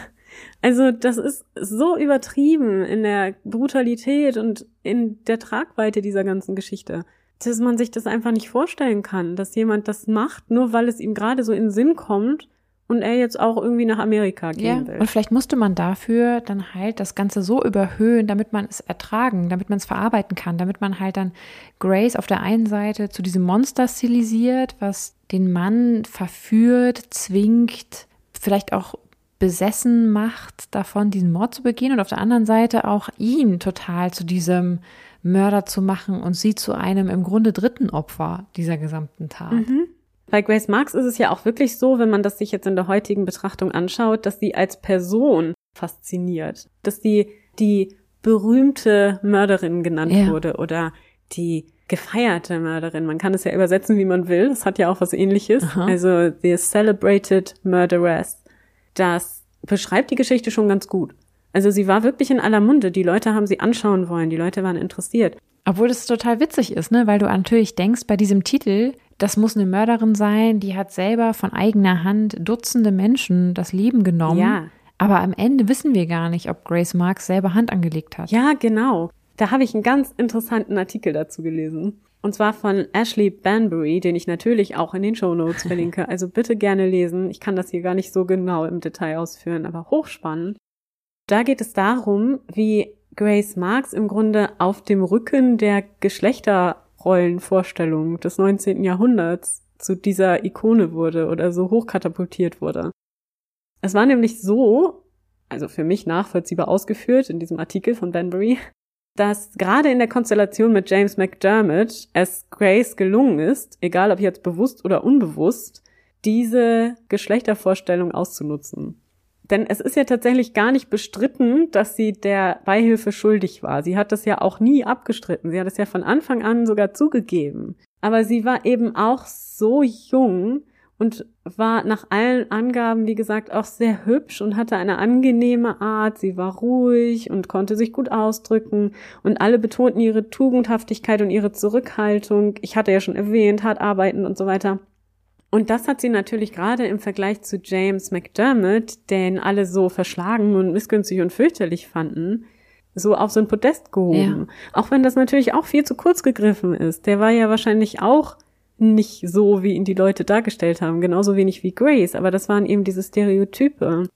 C: Also das ist so übertrieben in der Brutalität und in der Tragweite dieser ganzen Geschichte dass man sich das einfach nicht vorstellen kann, dass jemand das macht, nur weil es ihm gerade so in den Sinn kommt und er jetzt auch irgendwie nach Amerika gehen ja, will.
B: Und vielleicht musste man dafür dann halt das Ganze so überhöhen, damit man es ertragen, damit man es verarbeiten kann, damit man halt dann Grace auf der einen Seite zu diesem Monster stilisiert, was den Mann verführt, zwingt, vielleicht auch besessen macht, davon diesen Mord zu begehen und auf der anderen Seite auch ihn total zu diesem Mörder zu machen und sie zu einem im Grunde dritten Opfer dieser gesamten Tat. Mhm.
C: Bei Grace Marks ist es ja auch wirklich so, wenn man das sich jetzt in der heutigen Betrachtung anschaut, dass sie als Person fasziniert, dass sie die berühmte Mörderin genannt ja. wurde oder die gefeierte Mörderin. Man kann es ja übersetzen, wie man will. Das hat ja auch was ähnliches. Aha. Also the celebrated murderess. Das beschreibt die Geschichte schon ganz gut. Also sie war wirklich in aller Munde. Die Leute haben sie anschauen wollen. Die Leute waren interessiert.
B: Obwohl das total witzig ist, ne? Weil du natürlich denkst, bei diesem Titel das muss eine Mörderin sein, die hat selber von eigener Hand Dutzende Menschen das Leben genommen.
C: Ja.
B: Aber am Ende wissen wir gar nicht, ob Grace Marks selber Hand angelegt hat.
C: Ja, genau. Da habe ich einen ganz interessanten Artikel dazu gelesen. Und zwar von Ashley Banbury, den ich natürlich auch in den Show Notes verlinke. Also bitte gerne lesen. Ich kann das hier gar nicht so genau im Detail ausführen, aber hochspannend. Da geht es darum, wie Grace Marks im Grunde auf dem Rücken der Geschlechterrollenvorstellung des 19. Jahrhunderts zu dieser Ikone wurde oder so hochkatapultiert wurde. Es war nämlich so, also für mich nachvollziehbar ausgeführt in diesem Artikel von Banbury, dass gerade in der Konstellation mit James McDermott es Grace gelungen ist, egal ob jetzt bewusst oder unbewusst, diese Geschlechtervorstellung auszunutzen. Denn es ist ja tatsächlich gar nicht bestritten, dass sie der Beihilfe schuldig war. Sie hat das ja auch nie abgestritten. Sie hat es ja von Anfang an sogar zugegeben. Aber sie war eben auch so jung, und war nach allen Angaben, wie gesagt, auch sehr hübsch und hatte eine angenehme Art. Sie war ruhig und konnte sich gut ausdrücken und alle betonten ihre Tugendhaftigkeit und ihre Zurückhaltung. Ich hatte ja schon erwähnt, hart arbeiten und so weiter. Und das hat sie natürlich gerade im Vergleich zu James McDermott, den alle so verschlagen und missgünstig und fürchterlich fanden, so auf so ein Podest gehoben. Ja. Auch wenn das natürlich auch viel zu kurz gegriffen ist. Der war ja wahrscheinlich auch nicht so, wie ihn die Leute dargestellt haben, genauso wenig wie Grace, aber das waren eben diese Stereotype.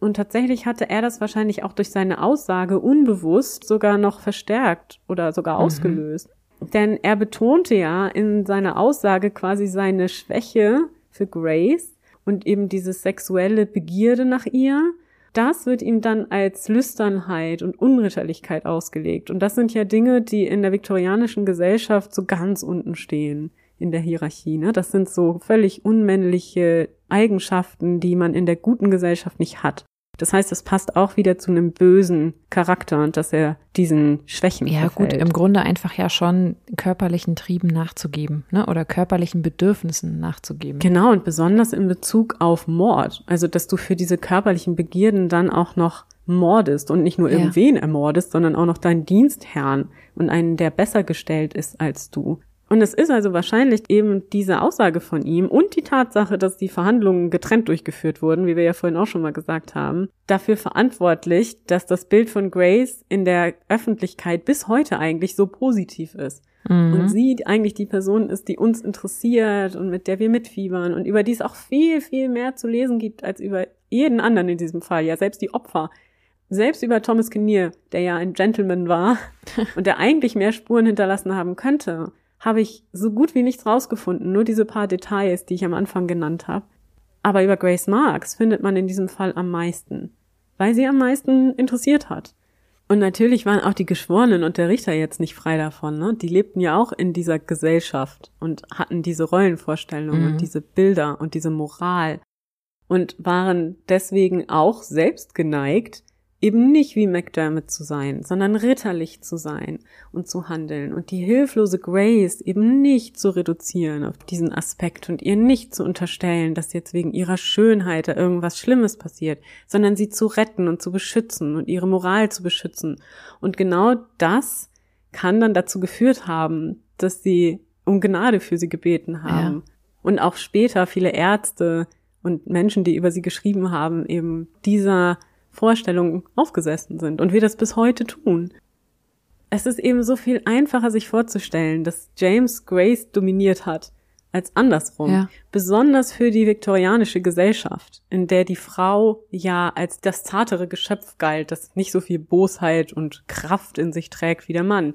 C: Und tatsächlich hatte er das wahrscheinlich auch durch seine Aussage unbewusst sogar noch verstärkt oder sogar mhm. ausgelöst. Denn er betonte ja in seiner Aussage quasi seine Schwäche für Grace und eben diese sexuelle Begierde nach ihr. Das wird ihm dann als Lüsternheit und Unritterlichkeit ausgelegt. Und das sind ja Dinge, die in der viktorianischen Gesellschaft so ganz unten stehen in der Hierarchie. Ne? Das sind so völlig unmännliche Eigenschaften, die man in der guten Gesellschaft nicht hat. Das heißt, es passt auch wieder zu einem bösen Charakter und dass er diesen Schwächen
B: Ja,
C: verfällt.
B: gut, im Grunde einfach ja schon körperlichen Trieben nachzugeben, ne? Oder körperlichen Bedürfnissen nachzugeben.
C: Genau, und besonders in Bezug auf Mord. Also, dass du für diese körperlichen Begierden dann auch noch mordest und nicht nur
B: Ja.
C: irgendwen ermordest, sondern auch noch deinen Dienstherrn und einen, der besser gestellt ist als du. Und es ist also wahrscheinlich eben diese Aussage von ihm und die Tatsache, dass die Verhandlungen getrennt durchgeführt wurden, wie wir ja vorhin auch schon mal gesagt haben, dafür verantwortlich, dass das Bild von Grace in der Öffentlichkeit bis heute eigentlich so positiv ist. Und sie eigentlich die Person ist, die uns interessiert und mit der wir mitfiebern und über die es auch viel, viel mehr zu lesen gibt als über jeden anderen in diesem Fall. Ja, selbst die Opfer. Selbst über Thomas Kinnear, der ja ein Gentleman war und der eigentlich mehr Spuren hinterlassen haben könnte, habe ich so gut wie nichts rausgefunden, nur diese paar Details, die ich am Anfang genannt habe. Aber über Grace Marks findet man in diesem Fall am meisten, weil sie am meisten interessiert hat. Und natürlich waren auch die Geschworenen und der Richter jetzt nicht frei davon. Ne? Die lebten ja auch in dieser Gesellschaft und hatten diese Rollenvorstellungen
B: Mhm.
C: und diese Bilder und diese Moral und waren deswegen auch selbst geneigt, eben nicht wie McDermott zu sein, sondern ritterlich zu sein und zu handeln und die hilflose Grace eben nicht zu reduzieren auf diesen Aspekt und ihr nicht zu unterstellen, dass jetzt wegen ihrer Schönheit da irgendwas Schlimmes passiert, sondern sie zu retten und zu beschützen und ihre Moral zu beschützen. Und genau das kann dann dazu geführt haben, dass sie um Gnade für sie gebeten haben. Und auch später viele Ärzte und Menschen, die über sie geschrieben haben, eben dieser Vorstellung aufgesessen sind und wir das bis heute tun. Es ist eben so viel einfacher, sich vorzustellen, dass James Grace dominiert hat, als andersrum.
B: Ja.
C: Besonders für die viktorianische Gesellschaft, in der die Frau ja als das zartere Geschöpf galt, das nicht so viel Bosheit und Kraft in sich trägt wie der Mann.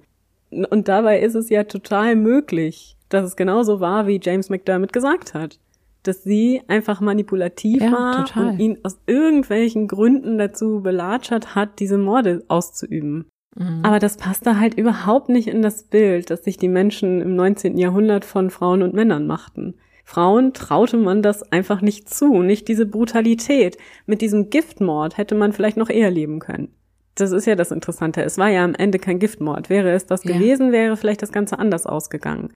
C: Und dabei ist es ja total möglich, dass es genauso war, wie James McDermott gesagt hat. Dass sie einfach manipulativ
B: Ja,
C: war
B: total.
C: und ihn aus irgendwelchen Gründen dazu belatschert hat, diese Morde auszuüben.
B: Mhm.
C: Aber das passte halt überhaupt nicht in das Bild, das sich die Menschen im 19. Jahrhundert von Frauen und Männern machten. Frauen traute man das einfach nicht zu, nicht diese Brutalität. Mit diesem Giftmord hätte man vielleicht noch eher leben können. Das ist ja das Interessante. Es war ja am Ende kein Giftmord. Wäre es das
B: Ja.
C: gewesen, wäre vielleicht das Ganze anders ausgegangen.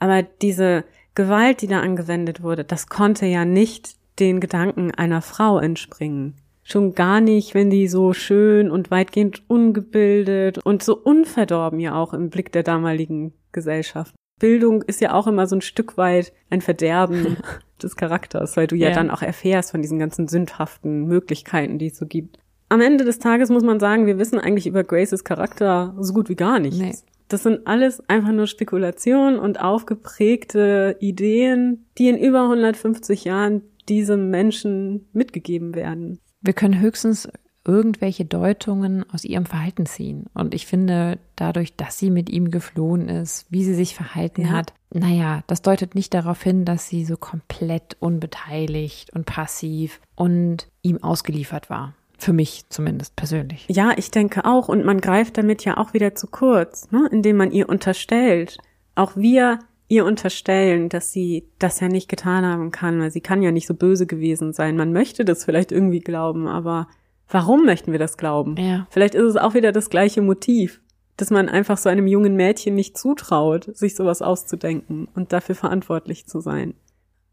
C: Aber diese Gewalt, die da angewendet wurde, das konnte ja nicht den Gedanken einer Frau entspringen. Schon gar nicht, wenn die so schön und weitgehend ungebildet und so unverdorben ja auch im Blick der damaligen Gesellschaft Bildung ist ja auch immer so ein Stück weit ein Verderben des Charakters, weil du ja,
B: Ja.
C: dann auch erfährst von diesen ganzen sündhaften Möglichkeiten, die es so gibt. Am Ende des Tages muss man sagen, wir wissen eigentlich über Graces Charakter so gut wie gar nichts.
B: Nee.
C: Das sind alles einfach nur Spekulationen und aufgeprägte Ideen, die in über 150 Jahren diesem Menschen mitgegeben werden.
B: Wir können höchstens irgendwelche Deutungen aus ihrem Verhalten ziehen. Und ich finde, dadurch, dass sie mit ihm geflohen ist, wie sie sich verhalten
C: Ja.
B: hat, naja, das deutet nicht darauf hin, dass sie so komplett unbeteiligt und passiv und ihm ausgeliefert war. Für mich zumindest persönlich.
C: Ja, ich denke auch. Und man greift damit ja auch wieder zu kurz, ne? indem man ihr unterstellt. Auch wir ihr unterstellen, dass sie das ja nicht getan haben kann, weil sie kann ja nicht so böse gewesen sein. Man möchte das vielleicht irgendwie glauben, aber warum möchten wir das glauben?
B: Ja.
C: Vielleicht ist es auch wieder das gleiche Motiv, dass man einfach so einem jungen Mädchen nicht zutraut, sich sowas auszudenken und dafür verantwortlich zu sein.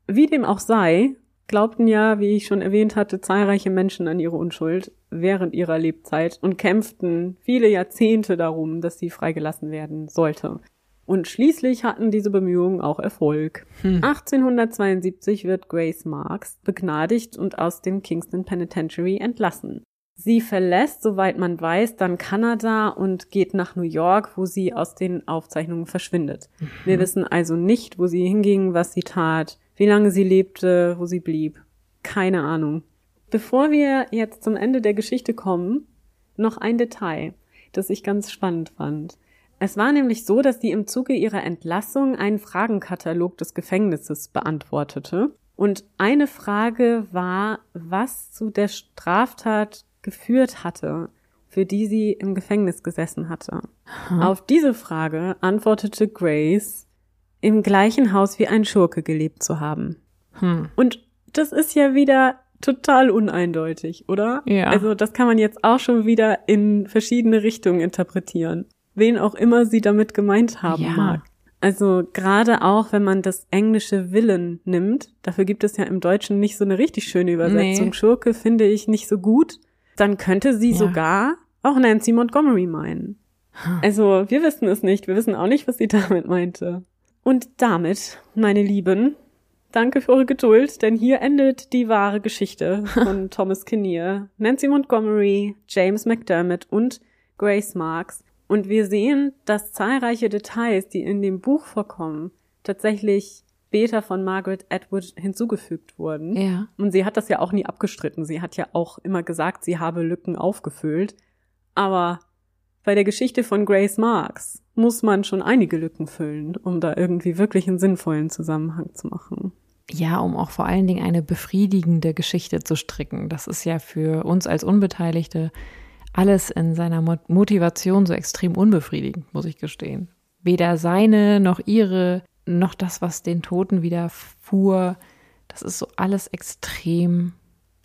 C: Wie dem auch sei, glaubten ja, wie ich schon erwähnt hatte, zahlreiche Menschen an ihre Unschuld während ihrer Lebzeit und kämpften viele Jahrzehnte darum, dass sie freigelassen werden sollte. Und schließlich hatten diese Bemühungen auch Erfolg. 1872 wird Grace Marks begnadigt und aus dem Kingston Penitentiary entlassen. Sie verlässt, soweit man weiß, dann Kanada und geht nach New York, wo sie aus den Aufzeichnungen verschwindet. Wir wissen also nicht, wo sie hinging, was sie tat, wie lange sie lebte, wo sie blieb. Keine Ahnung. Bevor wir jetzt zum Ende der Geschichte kommen, noch ein Detail, das ich ganz spannend fand. Es war nämlich so, dass sie im Zuge ihrer Entlassung einen Fragenkatalog des Gefängnisses beantwortete. Und eine Frage war, was zu der Straftat geführt hatte, für die sie im Gefängnis gesessen hatte. Auf diese Frage antwortete Grace, im gleichen Haus wie ein Schurke gelebt zu haben.
B: Hm.
C: Und das ist ja wieder total uneindeutig, oder?
B: Ja.
C: Also das kann man jetzt auch schon wieder in verschiedene Richtungen interpretieren. Wen auch immer sie damit gemeint haben
B: Ja.
C: mag. Also gerade auch, wenn man das englische Willen nimmt, dafür gibt es ja im Deutschen nicht so eine richtig schöne Übersetzung.
B: Nee.
C: Schurke finde ich nicht so gut. Dann könnte sie
B: Ja.
C: sogar auch Nancy Montgomery meinen. Also wir wissen es nicht. Wir wissen auch nicht, was sie damit meinte. Und damit, meine Lieben, danke für eure Geduld, denn hier endet die wahre Geschichte von Thomas Kinnear, Nancy Montgomery, James McDermott und Grace Marks. Und wir sehen, dass zahlreiche Details, die in dem Buch vorkommen, tatsächlich später von Margaret Atwood hinzugefügt wurden.
B: Ja.
C: Und sie hat das ja auch nie abgestritten. Sie hat ja auch immer gesagt, sie habe Lücken aufgefüllt. Aber bei der Geschichte von Grace Marks muss man schon einige Lücken füllen, um da irgendwie wirklich einen sinnvollen Zusammenhang zu machen.
B: Ja, um auch vor allen Dingen eine befriedigende Geschichte zu stricken. Das ist ja für uns als Unbeteiligte alles in seiner Mo- Motivation so extrem unbefriedigend, muss ich gestehen. Weder seine noch ihre, noch das, was den Toten widerfuhr, das ist so alles extrem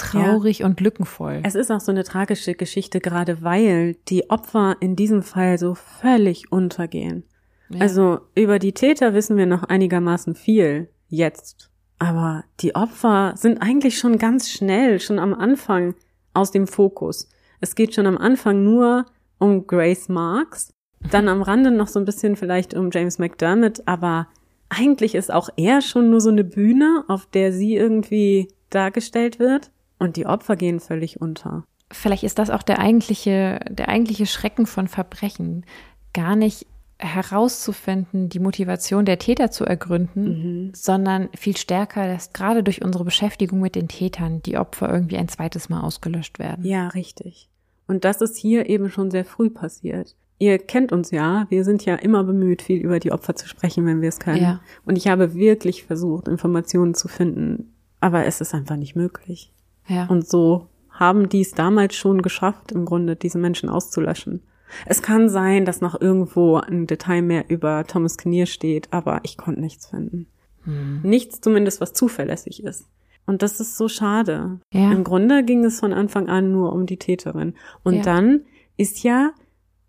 B: traurig und lückenvoll.
C: Es ist auch so eine tragische Geschichte, gerade weil die Opfer in diesem Fall so völlig untergehen.
B: Ja.
C: Also über die Täter wissen wir noch einigermaßen viel jetzt. Aber die Opfer sind eigentlich schon ganz schnell, schon am Anfang aus dem Fokus. Es geht schon am Anfang nur um Grace Marks, dann am Rande noch so ein bisschen vielleicht um James McDermott, aber eigentlich ist auch er schon nur so eine Bühne, auf der sie irgendwie dargestellt wird und die Opfer gehen völlig unter.
B: Vielleicht ist das auch der eigentliche, der eigentliche Schrecken von Verbrechen, gar nicht herauszufinden, die Motivation der Täter zu ergründen, sondern viel stärker, dass gerade durch unsere Beschäftigung mit den Tätern die Opfer irgendwie ein zweites Mal ausgelöscht werden.
C: Ja, richtig. Und das ist hier eben schon sehr früh passiert. Ihr kennt uns ja, wir sind ja immer bemüht, viel über die Opfer zu sprechen, wenn wir es können.
B: Ja.
C: Und ich habe wirklich versucht, Informationen zu finden, aber es ist einfach nicht möglich.
B: Ja.
C: Und so haben die es damals schon geschafft, im Grunde diese Menschen auszulöschen. Es kann sein, dass noch irgendwo ein Detail mehr über Thomas Kinnear steht, aber ich konnte nichts finden.
B: Hm.
C: Nichts zumindest, was zuverlässig ist. Und das ist so schade.
B: Ja.
C: Im Grunde ging es von Anfang an nur um die Täterin. Und
B: Ja.
C: dann ist ja,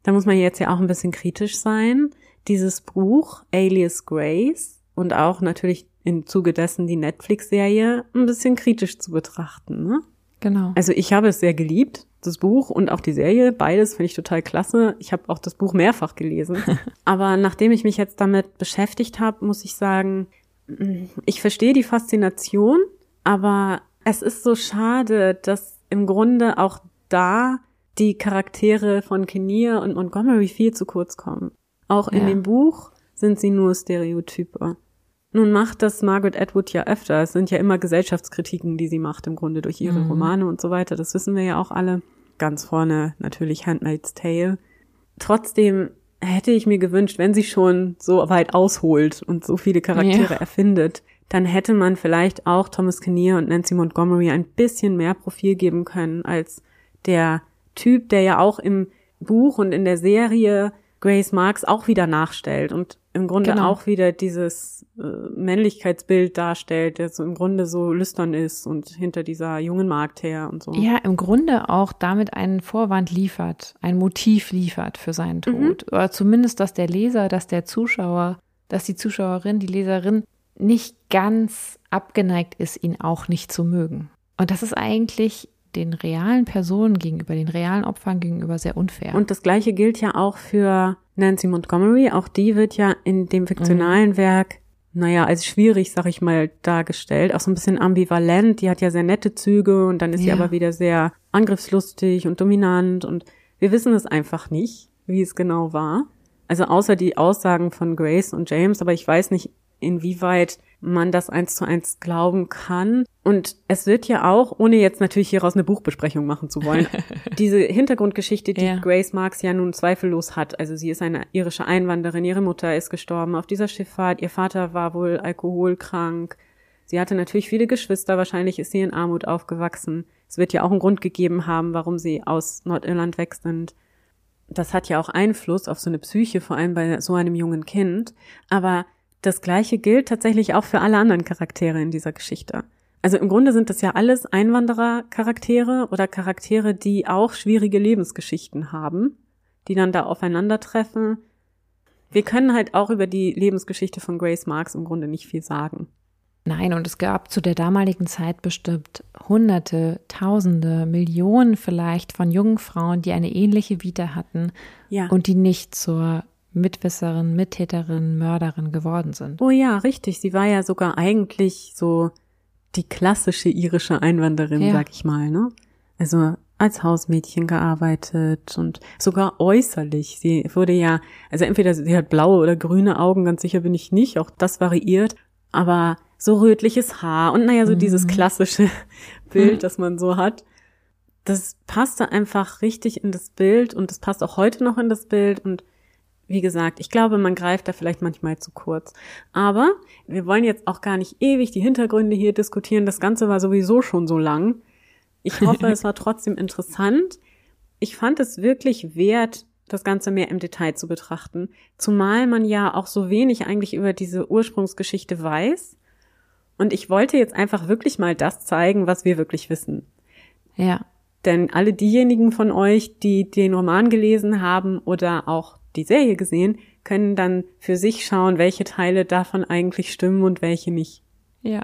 C: da muss man jetzt ja auch ein bisschen kritisch sein, dieses Buch Alias Grace und auch natürlich im Zuge dessen die Netflix-Serie ein bisschen kritisch zu betrachten. Ne?
B: Genau.
C: Also ich habe es sehr geliebt, das Buch und auch die Serie. Beides finde ich total klasse. Ich habe auch das Buch mehrfach gelesen. Aber nachdem ich mich jetzt damit beschäftigt habe, muss ich sagen, ich verstehe die Faszination, aber es ist so schade, dass im Grunde auch da die Charaktere von Kinnear und Montgomery viel zu kurz kommen. Auch in
B: Ja.
C: dem Buch sind sie nur Stereotype. Nun macht das Margaret Atwood ja öfter. Es sind ja immer Gesellschaftskritiken, die sie macht im Grunde durch ihre
B: Mhm.
C: Romane und so weiter. Das wissen wir ja auch alle. Ganz vorne natürlich Handmaid's Tale. Trotzdem hätte ich mir gewünscht, wenn sie schon so weit ausholt und so viele Charaktere
B: Ja.
C: erfindet, dann hätte man vielleicht auch Thomas Kinnear und Nancy Montgomery ein bisschen mehr Profil geben können als der Typ, der ja auch im Buch und in der Serie Grace Marks auch wieder nachstellt und im Grunde
B: Genau.
C: auch wieder dieses äh, Männlichkeitsbild darstellt, der so im Grunde so lüstern ist und hinter dieser jungen Magd her und so.
B: Ja, im Grunde auch damit einen Vorwand liefert, ein Motiv liefert für seinen Tod. Oder zumindest, dass der Leser, dass der Zuschauer, dass die Zuschauerin, die Leserin nicht ganz abgeneigt ist, ihn auch nicht zu mögen. Und das ist eigentlich den realen Personen gegenüber, den realen Opfern gegenüber sehr unfair.
C: Und das gleiche gilt ja auch für Nancy Montgomery. Auch die wird ja in dem fiktionalen Werk, naja, als schwierig, sag ich mal, dargestellt. Auch so ein bisschen ambivalent. Die hat ja sehr nette Züge und dann ist sie
B: Ja.
C: aber wieder sehr angriffslustig und dominant und wir wissen es einfach nicht, wie es genau war. Also außer die Aussagen von Grace und James, aber ich weiß nicht, inwieweit man das eins zu eins glauben kann. Und es wird ja auch, ohne jetzt natürlich hieraus eine Buchbesprechung machen zu wollen, diese Hintergrundgeschichte, die
B: Ja.
C: Grace Marks ja nun zweifellos hat. Also sie ist eine irische Einwanderin, ihre Mutter ist gestorben auf dieser Schifffahrt, ihr Vater war wohl alkoholkrank. Sie hatte natürlich viele Geschwister, wahrscheinlich ist sie in Armut aufgewachsen. Es wird ja auch einen Grund gegeben haben, warum sie aus Nordirland weg sind. Das hat ja auch Einfluss auf so eine Psyche, vor allem bei so einem jungen Kind. Aber das Gleiche gilt tatsächlich auch für alle anderen Charaktere in dieser Geschichte. Also im Grunde sind das ja alles Einwanderer-Charaktere oder Charaktere, die auch schwierige Lebensgeschichten haben, die dann da aufeinandertreffen. Wir können halt auch über die Lebensgeschichte von Grace Marks im Grunde nicht viel sagen.
B: Nein, und es gab zu der damaligen Zeit bestimmt Hunderte, Tausende, Millionen vielleicht von jungen Frauen, die eine ähnliche Vita hatten
C: Ja.
B: und die nicht zur Mitwisserin, Mittäterin, Mörderin geworden sind.
C: Oh ja, richtig. Sie war ja sogar eigentlich so die klassische irische Einwanderin,
B: Ja.
C: sag ich mal, ne? Also als Hausmädchen gearbeitet und sogar äußerlich. Sie wurde ja, also entweder sie hat blaue oder grüne Augen, ganz sicher bin ich nicht, auch das variiert, aber so rötliches Haar und naja, so dieses klassische Bild, das man so hat. Das passte einfach richtig in das Bild und das passt auch heute noch in das Bild und wie gesagt, ich glaube, man greift da vielleicht manchmal zu kurz. Aber wir wollen jetzt auch gar nicht ewig die Hintergründe hier diskutieren. Das Ganze war sowieso schon so lang. Ich hoffe, es war trotzdem interessant. Ich fand es wirklich wert, das Ganze mehr im Detail zu betrachten. Zumal man ja auch so wenig eigentlich über diese Ursprungsgeschichte weiß. Und ich wollte jetzt einfach wirklich mal das zeigen, was wir wirklich wissen.
B: Ja,
C: Denn alle diejenigen von euch, die den Roman gelesen haben oder auch die Serie gesehen, können dann für sich schauen, welche Teile davon eigentlich stimmen und welche nicht.
B: ja.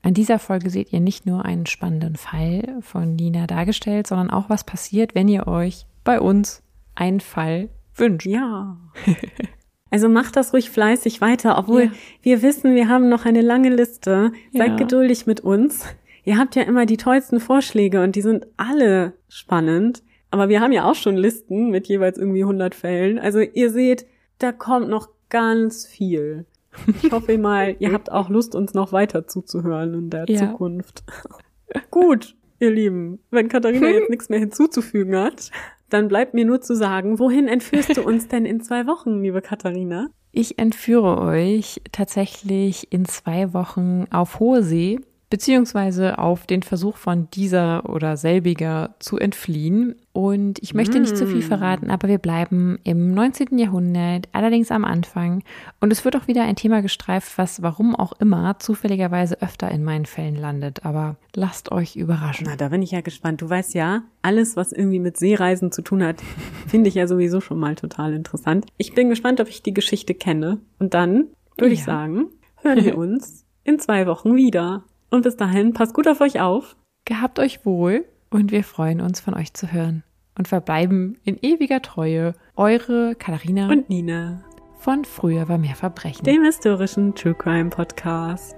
B: An dieser Folge seht ihr nicht nur einen spannenden Fall von Nina dargestellt, sondern auch was passiert, wenn ihr euch bei uns einen Fall wünscht.
C: Ja. Also macht das ruhig fleißig weiter, obwohl
B: Ja.
C: wir wissen, wir haben noch eine lange Liste. Seid
B: Ja.
C: geduldig mit uns. Ihr habt ja immer die tollsten Vorschläge und die sind alle spannend. Aber wir haben ja auch schon Listen mit jeweils irgendwie 100 Fällen. Also ihr seht, da kommt noch ganz viel. Ich hoffe mal, ihr habt auch Lust, uns noch weiter zuzuhören in der
B: Ja.
C: Zukunft. Gut, ihr Lieben, wenn Katharina jetzt nichts mehr hinzuzufügen hat, dann bleibt mir nur zu sagen, wohin entführst du uns denn in zwei Wochen, liebe Katharina?
B: Ich entführe euch tatsächlich in zwei Wochen auf hohe See, beziehungsweise auf den Versuch von dieser oder selbiger zu entfliehen. Und ich möchte nicht zu viel verraten, aber wir bleiben im 19. Jahrhundert, allerdings am Anfang. Und es wird auch wieder ein Thema gestreift, was warum auch immer zufälligerweise öfter in meinen Fällen landet. Aber lasst euch überraschen.
C: Na, da bin ich ja gespannt. Du weißt ja, alles, was irgendwie mit Seereisen zu tun hat, finde ich ja sowieso schon mal total interessant. Ich bin gespannt, ob ich die Geschichte kenne. Und dann würde ich
B: Ja.
C: sagen, hören wir uns in zwei Wochen wieder. Und bis dahin, passt gut auf euch auf,
B: Gehabt euch wohl und wir freuen uns, von euch zu hören. Und verbleiben in ewiger Treue eure Katharina
C: Und Nina,
B: von Früher war mehr Verbrechen.
C: dem historischen True Crime Podcast.